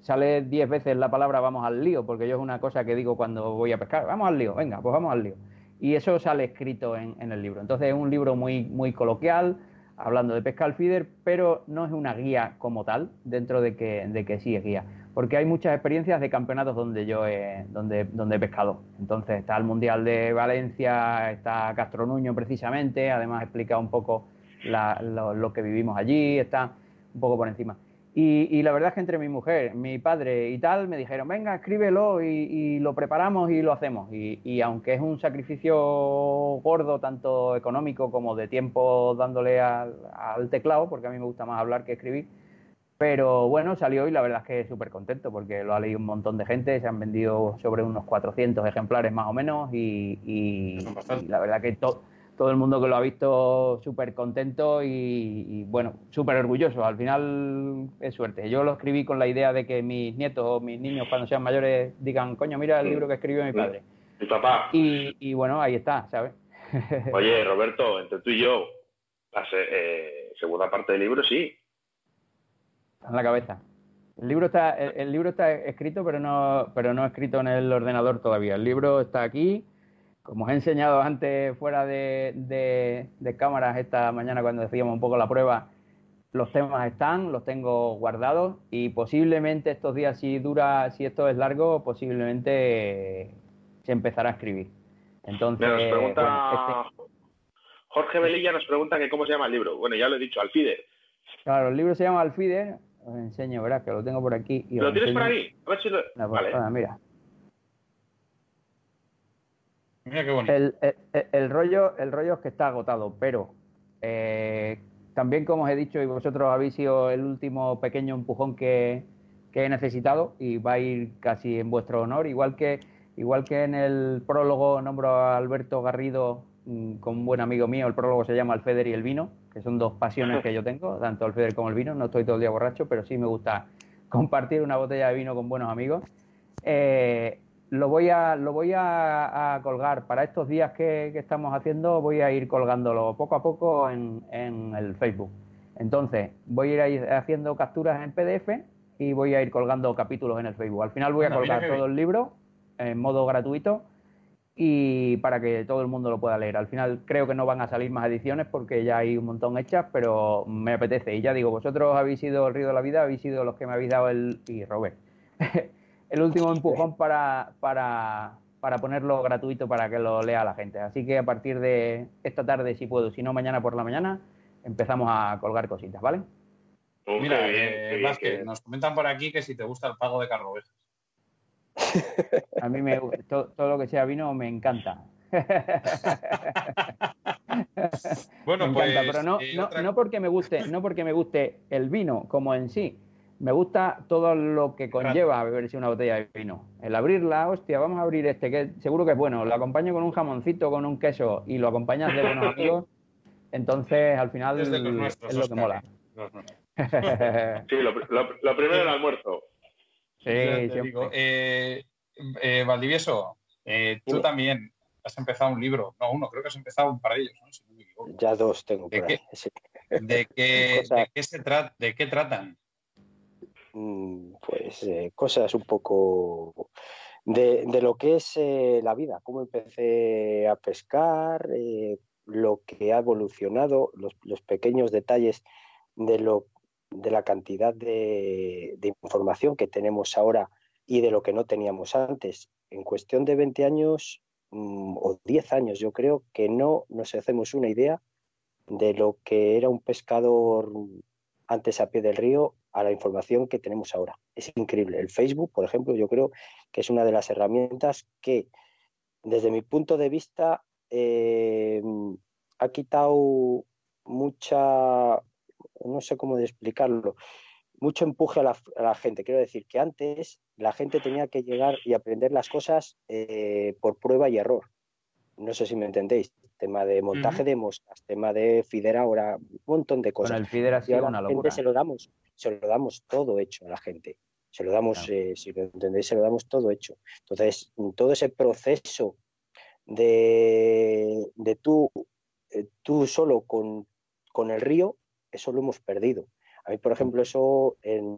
sale diez veces la palabra vamos al lío, porque yo es una cosa que digo cuando voy a pescar, vamos al lío, venga, pues vamos al lío. Y eso sale escrito en, en el libro. Entonces es un libro muy, muy coloquial, hablando de pesca al feeder, pero no es una guía como tal, dentro de que, de que sí es guía. Porque hay muchas experiencias de campeonatos donde yo he, donde, donde he pescado. Entonces está el Mundial de Valencia, está Castronuño precisamente, además explica un poco lo, que vivimos allí, está un poco por encima. Y, la verdad es que entre mi mujer, mi padre y tal, me dijeron, venga, escríbelo y, lo preparamos y lo hacemos. Y, aunque es un sacrificio gordo, tanto económico como de tiempo dándole al, teclado, porque a mí me gusta más hablar que escribir, pero bueno, salió y la verdad es que súper contento porque lo ha leído un montón de gente, se han vendido sobre unos 400 ejemplares más o menos y, la verdad que todo todo el mundo que lo ha visto súper contento y, bueno, súper orgulloso. Al final es suerte. Yo lo escribí con la idea de que mis nietos o mis niños cuando sean mayores digan, coño, mira el libro que escribió mi padre. Mi papá. Y, bueno, ahí está, ¿sabes? *laughs* Oye, Roberto, entre tú y yo, la eh, segunda parte del libro sí. en la cabeza. El libro está, el, libro está escrito, pero no, pero no escrito en el ordenador todavía. El libro está aquí como os he enseñado antes fuera de, cámaras esta mañana cuando decíamos un poco la prueba, los temas están, los tengo guardados y posiblemente estos días, si dura, si esto es largo, posiblemente se empezará a escribir. Entonces, pregunta, este Jorge Velilla nos pregunta que cómo se llama el libro. Bueno, ya lo he dicho, Alfider. Claro, el libro se llama Alfider. Os enseño, verás que lo tengo por aquí. ¿Lo tienes por ahí? A ver si lo... vale. mira. Mira qué bonito. El, rollo, el rollo es que está agotado, pero eh, también como os he dicho y vosotros habéis sido el último pequeño empujón que, he necesitado y va a ir casi en vuestro honor, igual que igual que en el prólogo nombro a Alberto Garrido mm, con un buen amigo mío, el prólogo se llama El Feder y el vino, que son dos pasiones que yo tengo, *laughs* tanto el Feder como el vino, no estoy todo el día borracho, pero sí me gusta compartir una botella de vino con buenos amigos. Eh, lo voy a, lo voy a, colgar. Para estos días que, estamos haciendo, voy a ir colgándolo poco a poco en, el Facebook. Entonces, voy a ir haciendo capturas en PDF y voy a ir colgando capítulos en el Facebook. Al final voy a colgar todo el libro en modo gratuito y para que todo el mundo lo pueda leer. Al final creo que no van a salir más ediciones porque ya hay un montón hechas, pero me apetece. Y ya digo, vosotros habéis sido el río de la vida, habéis sido los que me habéis dado el... y Robert. *laughs* el último empujón para, para, para ponerlo gratuito para que lo lea la gente. Así que a partir de esta tarde, si puedo, si no mañana por la mañana, empezamos a colgar cositas, ¿vale? Mira, eh, nos comentan por aquí que si te gusta el pago de carrovejas. *laughs* A mí me todo, todo lo que sea vino me encanta. *laughs* bueno, me encanta, pues, pero no, eh, no, no, porque me guste, no porque me guste el vino como en sí, me gusta todo lo que conlleva beberse una botella de vino. El abrirla, hostia, vamos a abrir este, que seguro que es bueno. Lo acompaño con un jamoncito, con un queso y lo acompañas de buenos *laughs* amigos. Entonces, al final es, lo que mola. *laughs* sí, lo, primero el almuerzo. Sí, eh, eh, Valdivieso, eh, tú también has empezado un libro, no uno, creo que has empezado un par de ellos, ¿no? Ya dos tengo ¿De, qué, de, qué, *laughs* ¿De qué se trata? ¿De qué tratan? Mm, pues eh, cosas un poco de, lo que es eh, la vida, cómo empecé a pescar, eh, lo que ha evolucionado, los, pequeños detalles de, lo, de la cantidad de, información que tenemos ahora y de lo que no teníamos antes. En cuestión de 20 años mm, o 10 años, yo creo que no nos hacemos una idea de lo que era un pescador antes a pie del río a la información que tenemos ahora. Es increíble. El Facebook, por ejemplo, yo creo que es una de las herramientas que, desde mi punto de vista, eh, ha quitado mucha, no sé cómo explicarlo, mucho empuje a la, gente. Quiero decir que antes la gente tenía que llegar y aprender las cosas eh, por prueba y error. No sé si me entendéis. Tema de montaje de moscas, tema de Fider ahora, un montón de cosas. Con el Fider ha sido una locura. se lo damos se lo damos todo hecho a la gente. Se lo damos, eh, si lo entendéis, se lo damos todo hecho. Entonces, todo ese proceso de, de tú, eh, tú solo con, con, el río, eso lo hemos perdido. A mí, por ejemplo, eso en,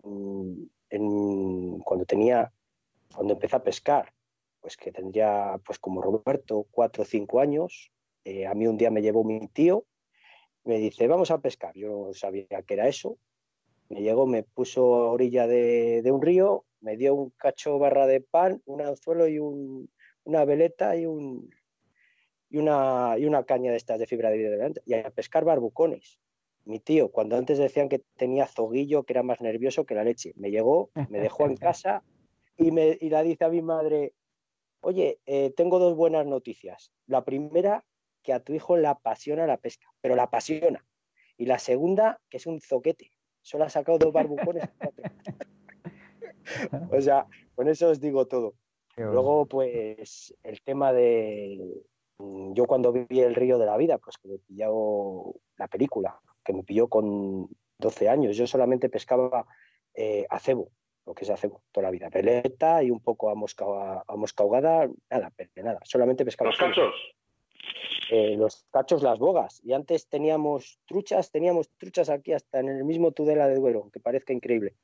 cuando tenía, cuando empecé a pescar, pues que tendría, pues como Roberto, cuatro o cinco años, eh, a mí un día me llevó mi tío, me dice, vamos a pescar. Yo no sabía qué era eso, me llegó, me puso a orilla de, un río, me dio un cacho barra de pan, un anzuelo y una veleta y, un, y, una, y una caña de estas de fibra de vidrio y a pescar barbucones. Mi tío, cuando antes decían que tenía zoguillo, que era más nervioso que la leche, me llegó, me dejó en *laughs* casa y, me, y la dice a mi madre, oye, eh, tengo dos buenas noticias. La primera, que a tu hijo la apasiona la pesca, pero la apasiona. Y la segunda, que es un zoquete solo ha sacado dos barbucones. *laughs* o sea, con eso os digo todo. Luego, pues, el tema de. Mm, yo cuando viví el río de la vida, pues que me pilló la película, que me pilló con 12 años. Yo solamente pescaba eh, acebo, lo que es acebo, toda la vida. Peleta y un poco a mosca, a mosca ahogada, nada, nada. Solamente pescaba. ¿Los cachos? Eh, los cachos, las bogas. Y antes teníamos truchas, teníamos truchas aquí hasta en el mismo Tudela de Duero, que parezca increíble,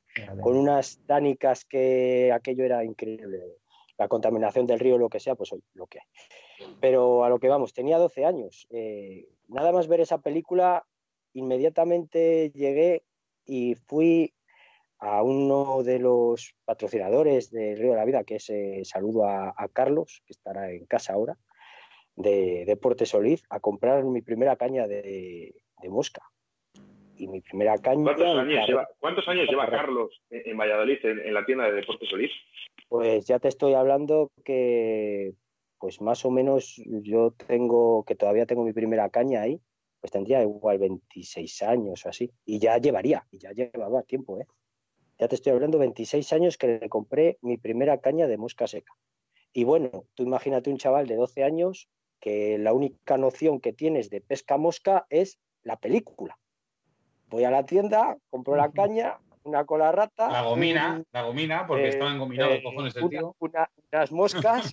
con unas tánicas que aquello era increíble. La contaminación del río, lo que sea, pues lo que hay. Pero a lo que vamos, tenía 12 años. Eh, nada más ver esa película, inmediatamente llegué y fui a uno de los patrocinadores del Río de la Vida, que es eh, saludo a Carlos, que estará en casa ahora de Deporte Solís a comprar mi primera caña de, mosca. Y mi primera caña. ¿Cuántos años, lleva, Carlos en, Valladolid, en, la tienda de Deporte Solís? Pues ya te estoy hablando que, pues más o menos yo tengo, que todavía tengo mi primera caña ahí, pues tendría igual 26 años o así. Y ya llevaría, y ya llevaba tiempo, ¿eh? Ya te estoy hablando 26 años que le compré mi primera caña de mosca seca. Y bueno, tú imagínate un chaval de 12 años que la única noción que tienes de pesca mosca es la película. Voy a la tienda, compro la caña, una cola rata. La gomina, la gomina, porque estaba estaban gominados eh, cojones el tío. *laughs* unas moscas,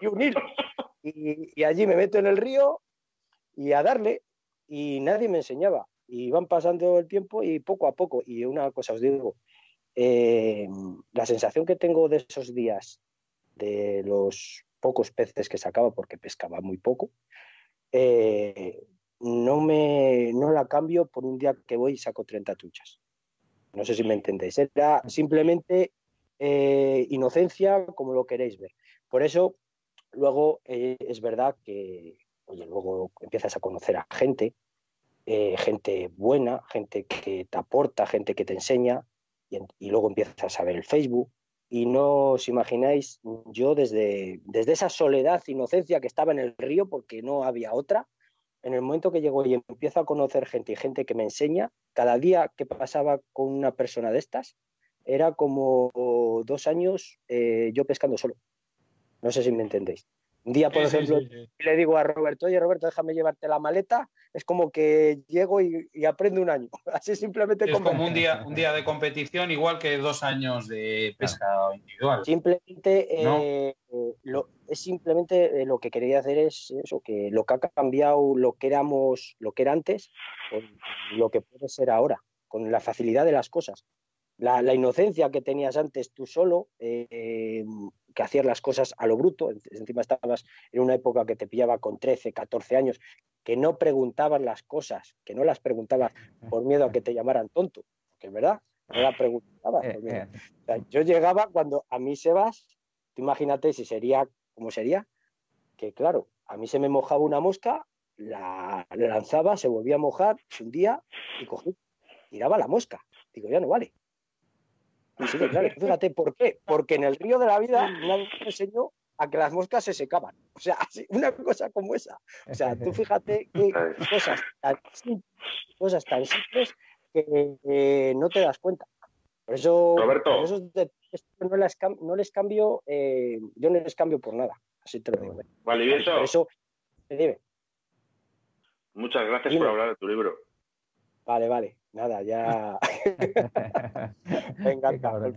y un hilo. Y, allí me meto en el río y a darle. Y nadie me enseñaba. Y van pasando el tiempo y poco a poco. Y una cosa os digo, eh, la sensación que tengo de esos días, de los pocos peces que sacaba porque pescaba muy poco, eh, no, me, no la cambio por un día que voy y saco 30 truchas. No sé si me entendéis. Era simplemente eh, inocencia, como lo queréis ver. Por eso, luego eh, es verdad que, oye, luego empiezas a conocer a gente, gente buena, gente que te aporta, gente que te enseña, y, y, luego empiezas a ver el Facebook, y no os imagináis, yo desde, desde esa soledad, inocencia que estaba en el río, porque no había otra, en el momento que llego y empiezo a conocer gente y gente que me enseña, cada día que pasaba con una persona de estas, era como dos años eh, yo pescando solo. No sé si me entendéis. Un día, por ejemplo, le digo a Roberto, oye Roberto, déjame llevarte la maleta, es como que llego y, aprendo un año. *laughs* Así simplemente. Es como un día, un día de competición, igual que dos años de pesca individual. Simplemente, eh, lo, es simplemente eh, lo que quería hacer es eso, que lo que ha cambiado lo que éramos, lo que era antes, con lo que puede ser ahora, con la facilidad de las cosas. La, inocencia que tenías antes tú solo, eh, que hacías las cosas a lo bruto, encima estabas en una época que te pillaba con 13, 14 años, que no preguntabas las cosas, que no las preguntabas por miedo a que te llamaran tonto, que es verdad, no las preguntabas. Eh, eh. yo llegaba cuando a mí se vas, tú imagínate si sería como sería, que claro, a mí se me mojaba una mosca, la, lanzaba, se volvía a mojar, se hundía y cogí, tiraba la mosca. Digo, ya no vale. Fíjate, ¿por qué? Porque en el río de la vida nadie me enseñó a que las moscas se secaban. O sea, una cosa como esa. O sea, tú fíjate que *laughs* cosas tan simples, cosas tan simples que no te das cuenta. Por eso, Roberto. no, les, no les cambio, eh, yo no les cambio por nada. Así te lo digo. Vale, y eso. Por eso, dime. Muchas gracias por hablar de tu libro. Vale, vale. Nada, ya. *laughs* Venga, cabrón.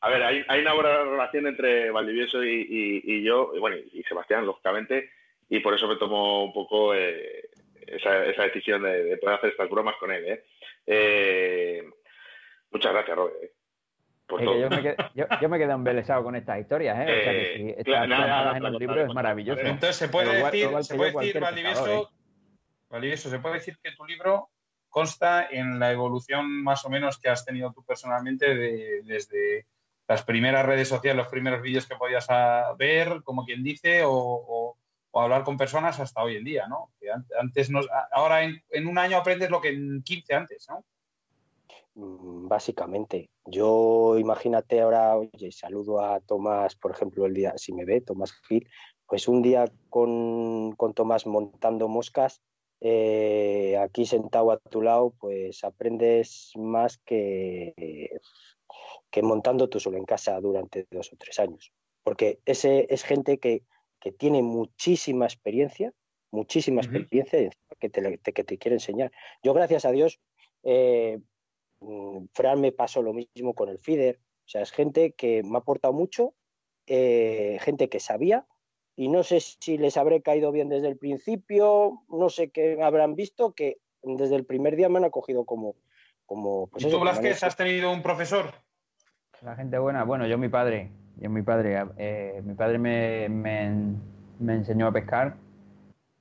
a ver, hay, hay, una buena relación entre Valdivieso y, yo, y, bueno, y Sebastián, lógicamente, y por eso me tomo un poco eh, esa, esa, decisión de, poder hacer estas bromas con él. ¿eh? Eh, muchas gracias, Robert. yo, me quedé, yo, me quedé embelesado con estas historias, ¿eh? o sea que sí, estas en el libro es maravilloso. Entonces se puede decir, se puede decir Valdivieso, Valdivieso, se puede decir que tu libro consta en la evolución más o menos que has tenido tú personalmente desde las primeras redes sociales, los primeros vídeos que podías ver, como quien dice, o, hablar con personas hasta hoy en día, ¿no? antes nos, ahora en, un año aprendes lo que en 15 antes, ¿no? Mm, básicamente, yo imagínate ahora, oye, saludo a Tomás, por ejemplo, el día, si me ve, Tomás Gil, pues un día con, con Tomás montando moscas, eh, aquí sentado a tu lado, pues aprendes más que, que montando tú solo en casa durante dos o tres años. Porque ese es gente que, que tiene muchísima experiencia, muchísima experiencia que te, que te quiere enseñar. Yo, gracias a Dios, eh, mm, Fran me pasó lo mismo con el FIDER. O sea, es gente que me ha aportado mucho, eh, gente que sabía, y no sé si les habré caído bien desde el principio, no sé qué habrán visto, que desde el primer día me han acogido como... como pues ¿Y tú, Blasquez, has tenido un profesor? La gente buena, bueno, yo mi padre, yo mi padre, eh, mi padre me, me, enseñó a pescar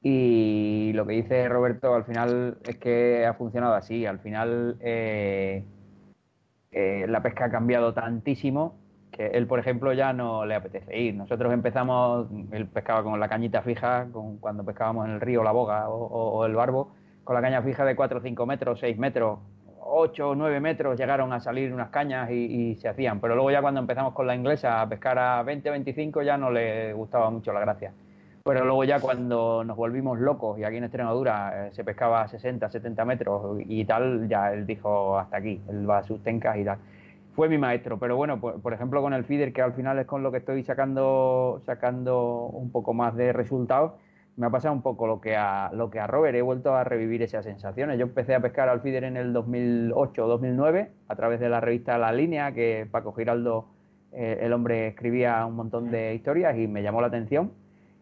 y lo que dice Roberto al final es que ha funcionado así. Al final eh, eh, la pesca ha cambiado tantísimo él, por ejemplo, ya no le apetece ir. Nosotros empezamos, él pescaba con la cañita fija, con, cuando pescábamos en el río La Boga o, o el Barbo, con la caña fija de 4 o 5 metros, 6 metros, 8 o 9 metros llegaron a salir unas cañas y, se hacían, pero luego ya cuando empezamos con la inglesa a pescar a 20 25 ya no le gustaba mucho la gracia. Pero luego ya cuando nos volvimos locos y aquí en Extremadura eh, se pescaba a 60, 70 metros y tal, ya él dijo hasta aquí, él va a sus tencas y tal. Fue mi maestro, pero bueno, por, por ejemplo con el feeder, que al final es con lo que estoy sacando, sacando un poco más de resultados, me ha pasado un poco lo que a, lo que a Robert, he vuelto a revivir esas sensaciones. Yo empecé a pescar al feeder en el 2008 o 2009 a través de la revista La Línea, que Paco Giraldo, eh, el hombre escribía un montón de historias y me llamó la atención.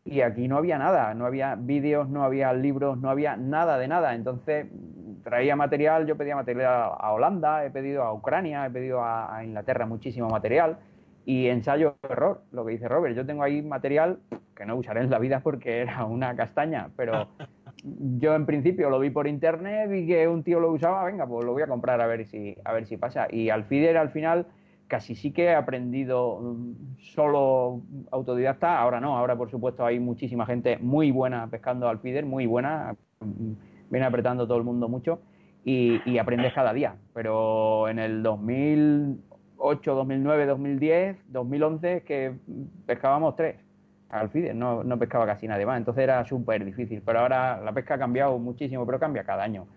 Y aquí no había nada, no había vídeos, no había libros, no había nada de nada. Entonces traía material, yo pedía material a Holanda, he pedido a Ucrania, he pedido a, a Inglaterra muchísimo material y ensayo error, lo que dice Robert. Yo tengo ahí material que no usaré en la vida porque era una castaña, pero *laughs* yo en principio lo vi por internet, vi que un tío lo usaba, venga, pues lo voy a comprar a ver si, a ver si pasa. Y al feeder al final casi sí que he aprendido mm, solo autodidacta, ahora no, ahora por supuesto hay muchísima gente muy buena pescando al feeder, muy buena, mm, viene apretando todo el mundo mucho y, y aprendes cada día. Pero en el 2000 2008, 2009, 2010, 2011 que pescábamos tres al FIDE, no, no pescaba casi nadie más, entonces era súper difícil, pero ahora la pesca ha cambiado muchísimo, pero cambia cada año.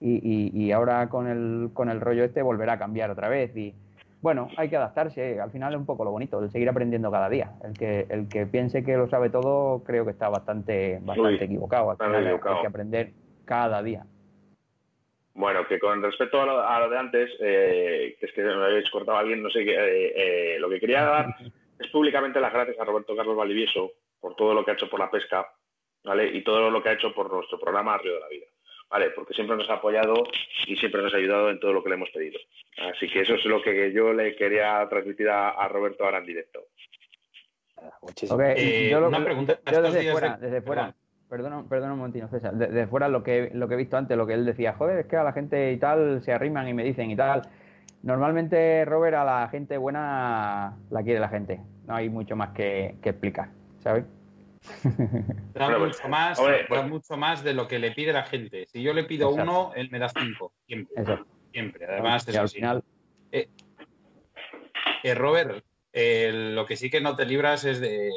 Y, y, ahora con el, con el rollo este volverá a cambiar otra vez. Y bueno, hay que adaptarse. Al final es un poco lo bonito, el seguir aprendiendo cada día. El que, el que piense que lo sabe todo, creo que está bastante, bastante equivocado. Al final hay que aprender cada día. Bueno, que con respecto a lo, de antes, eh, que es que me habéis cortado a alguien, no sé qué, eh, eh, lo que quería dar es públicamente las gracias a Roberto Carlos Valivieso por todo lo que ha hecho por la pesca, ¿vale? Y todo lo que ha hecho por nuestro programa Río de la Vida, ¿vale? Porque siempre nos ha apoyado y siempre nos ha ayudado en todo lo que le hemos pedido. Así que eso es lo que yo le quería transmitir a, Roberto ahora en directo. yo una pregunta. desde fuera, desde fuera. Perdona, perdona un momentito, César. De, fuera lo que, lo que he visto antes, lo que él decía, joder, es que a la gente y tal se arriman y me dicen y tal. Normalmente, Robert, a la gente buena la quiere la gente. No hay mucho más que, explicar, ¿sabes? *laughs* Da, mucho más, pues mucho más de lo que le pide la gente. Si yo le pido uno, él me da cinco. Siempre. Siempre. Además, es al final. Eh, eh, Robert, eh, lo que sí que no te libras es de,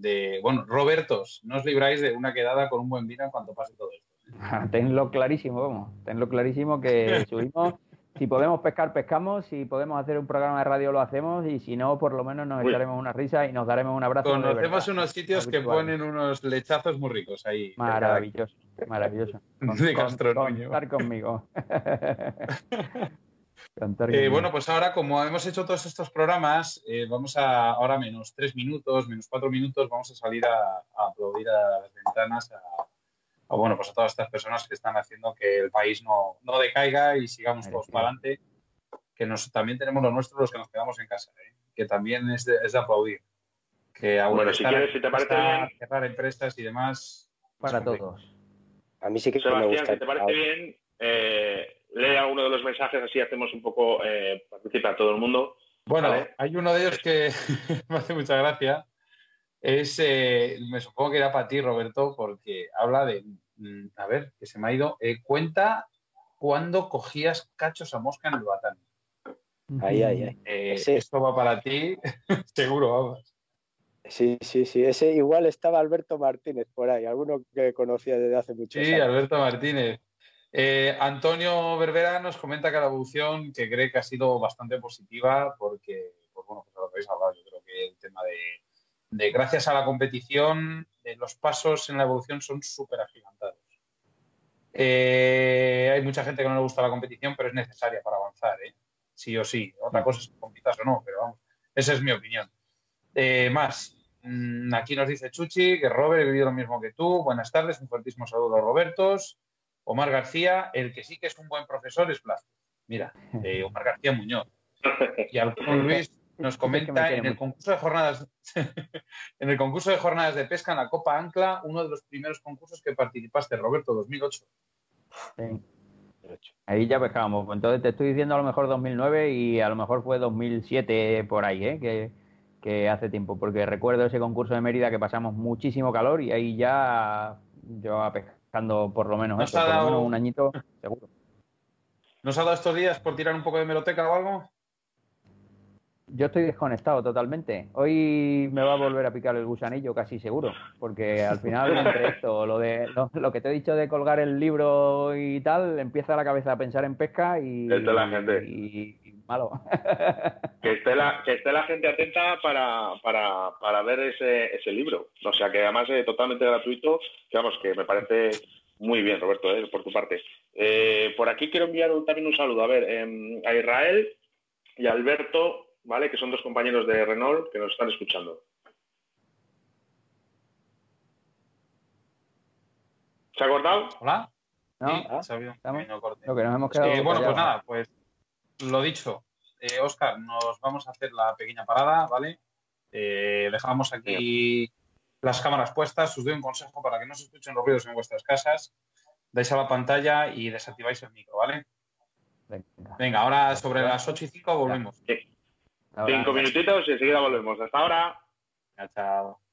de, bueno, Robertos, no os libráis de una quedada con un buen vino en cuanto pase todo esto. tenlo clarísimo, vamos, tenlo clarísimo que *laughs* subimos. si podemos pescar, pescamos. Si podemos hacer un programa de radio, lo hacemos. Y si no, por lo menos nos echaremos una risa y nos daremos un abrazo. Conocemos unos sitios que ponen unos lechazos muy ricos ahí. Maravilloso, maravilloso. *laughs* de gastronomía. Estar conmigo. *laughs* Eh, bueno, pues ahora, como hemos hecho todos estos programas, eh, vamos a, ahora menos tres minutos, menos cuatro minutos, vamos a salir a, aplaudir a las ventanas a, bueno, pues a todas estas personas que están haciendo que el país no, no decaiga y sigamos todos para adelante. Que nos, también tenemos los nuestros, los que nos quedamos en casa, ¿eh? que también es de, es de aplaudir. Que bueno, si quieres, si te parece bien. Cerrar empresas y demás. Para todos. A mí sí que Sebastián, me gusta. si te parece bien, eh, lea uno de los mensajes, así hacemos un poco, eh, participa todo el mundo. Bueno, hay uno de ellos que *laughs* me hace mucha gracia. Es, eh, me supongo que era para ti, Roberto, porque habla de, mm, a ver, que se me ha ido, eh, cuenta cuando cogías cachos a mosca en el batán. Ahí, ahí, ahí. Esto va para ti, *laughs* seguro, vamos. Sí, sí, sí. Ese igual estaba Alberto Martínez por ahí, alguno que conocía desde hace mucho tiempo. Sí, Alberto Martínez. Eh, Antonio Berbera nos comenta que la evolución que cree que ha sido bastante positiva porque, pues bueno, pues lo habéis hablado, yo creo que el tema de, gracias a la competición, eh, los pasos en la evolución son súper agigantados. Eh, hay mucha gente que no le gusta la competición, pero es necesaria para avanzar, sí o sí. Otra cosa es que o no, pero vamos, esa es mi opinión. más, mm, aquí nos dice Chuchi que Robert he vivido lo mismo que tú. Buenas tardes, un fuertísimo saludo a Robertos. Omar García, el que sí que es un buen profesor es Blas. Mira, *laughs* eh, Omar García Muñoz. Y Alfonso Luis nos *laughs* comenta en el concurso de jornadas *laughs* en el concurso de jornadas de pesca en la Copa Ancla, uno de los primeros concursos que participaste, Roberto, 2008. Ahí ya pescábamos. Entonces te estoy diciendo a lo mejor 2009 y a lo mejor fue 2007 por ahí, ¿eh? que, que hace tiempo, porque recuerdo ese concurso de Mérida que pasamos muchísimo calor y ahí ya yo a pescar por lo menos eso, por lo menos un añito *laughs* seguro. ¿Nos ha dado estos días por tirar un poco de meroteca o algo? Yo estoy desconectado totalmente. Hoy me va a volver a picar el gusanillo casi seguro, porque al final entre esto, lo de lo, que te he dicho de colgar el libro y tal, empieza la cabeza a pensar en pesca y, la gente. y, malo. *laughs* Que esté la que esté la gente atenta para, para, para ver ese, ese libro. O sea que además es totalmente gratuito, digamos que me parece muy bien, Roberto, eh, por tu parte. Eh, por aquí quiero enviar también un saludo a ver em, a Israel y a Alberto ¿vale? Que son dos compañeros de Renault que nos están escuchando. ¿Se ha cortado? Hola. No, sí, Lo que nos hemos quedado bueno, pues nada, pues lo dicho. Eh, Oscar, nos vamos a hacer la pequeña parada, ¿vale? Eh, dejamos aquí las cámaras puestas. Os doy un consejo para que no se escuchen los ruidos en vuestras casas. Dais a la pantalla y desactiváis el micro, ¿vale? Venga, ahora sobre las 8 y 5 volvemos. Cinco minutitos y enseguida volvemos. Hasta ahora. Chao, chao.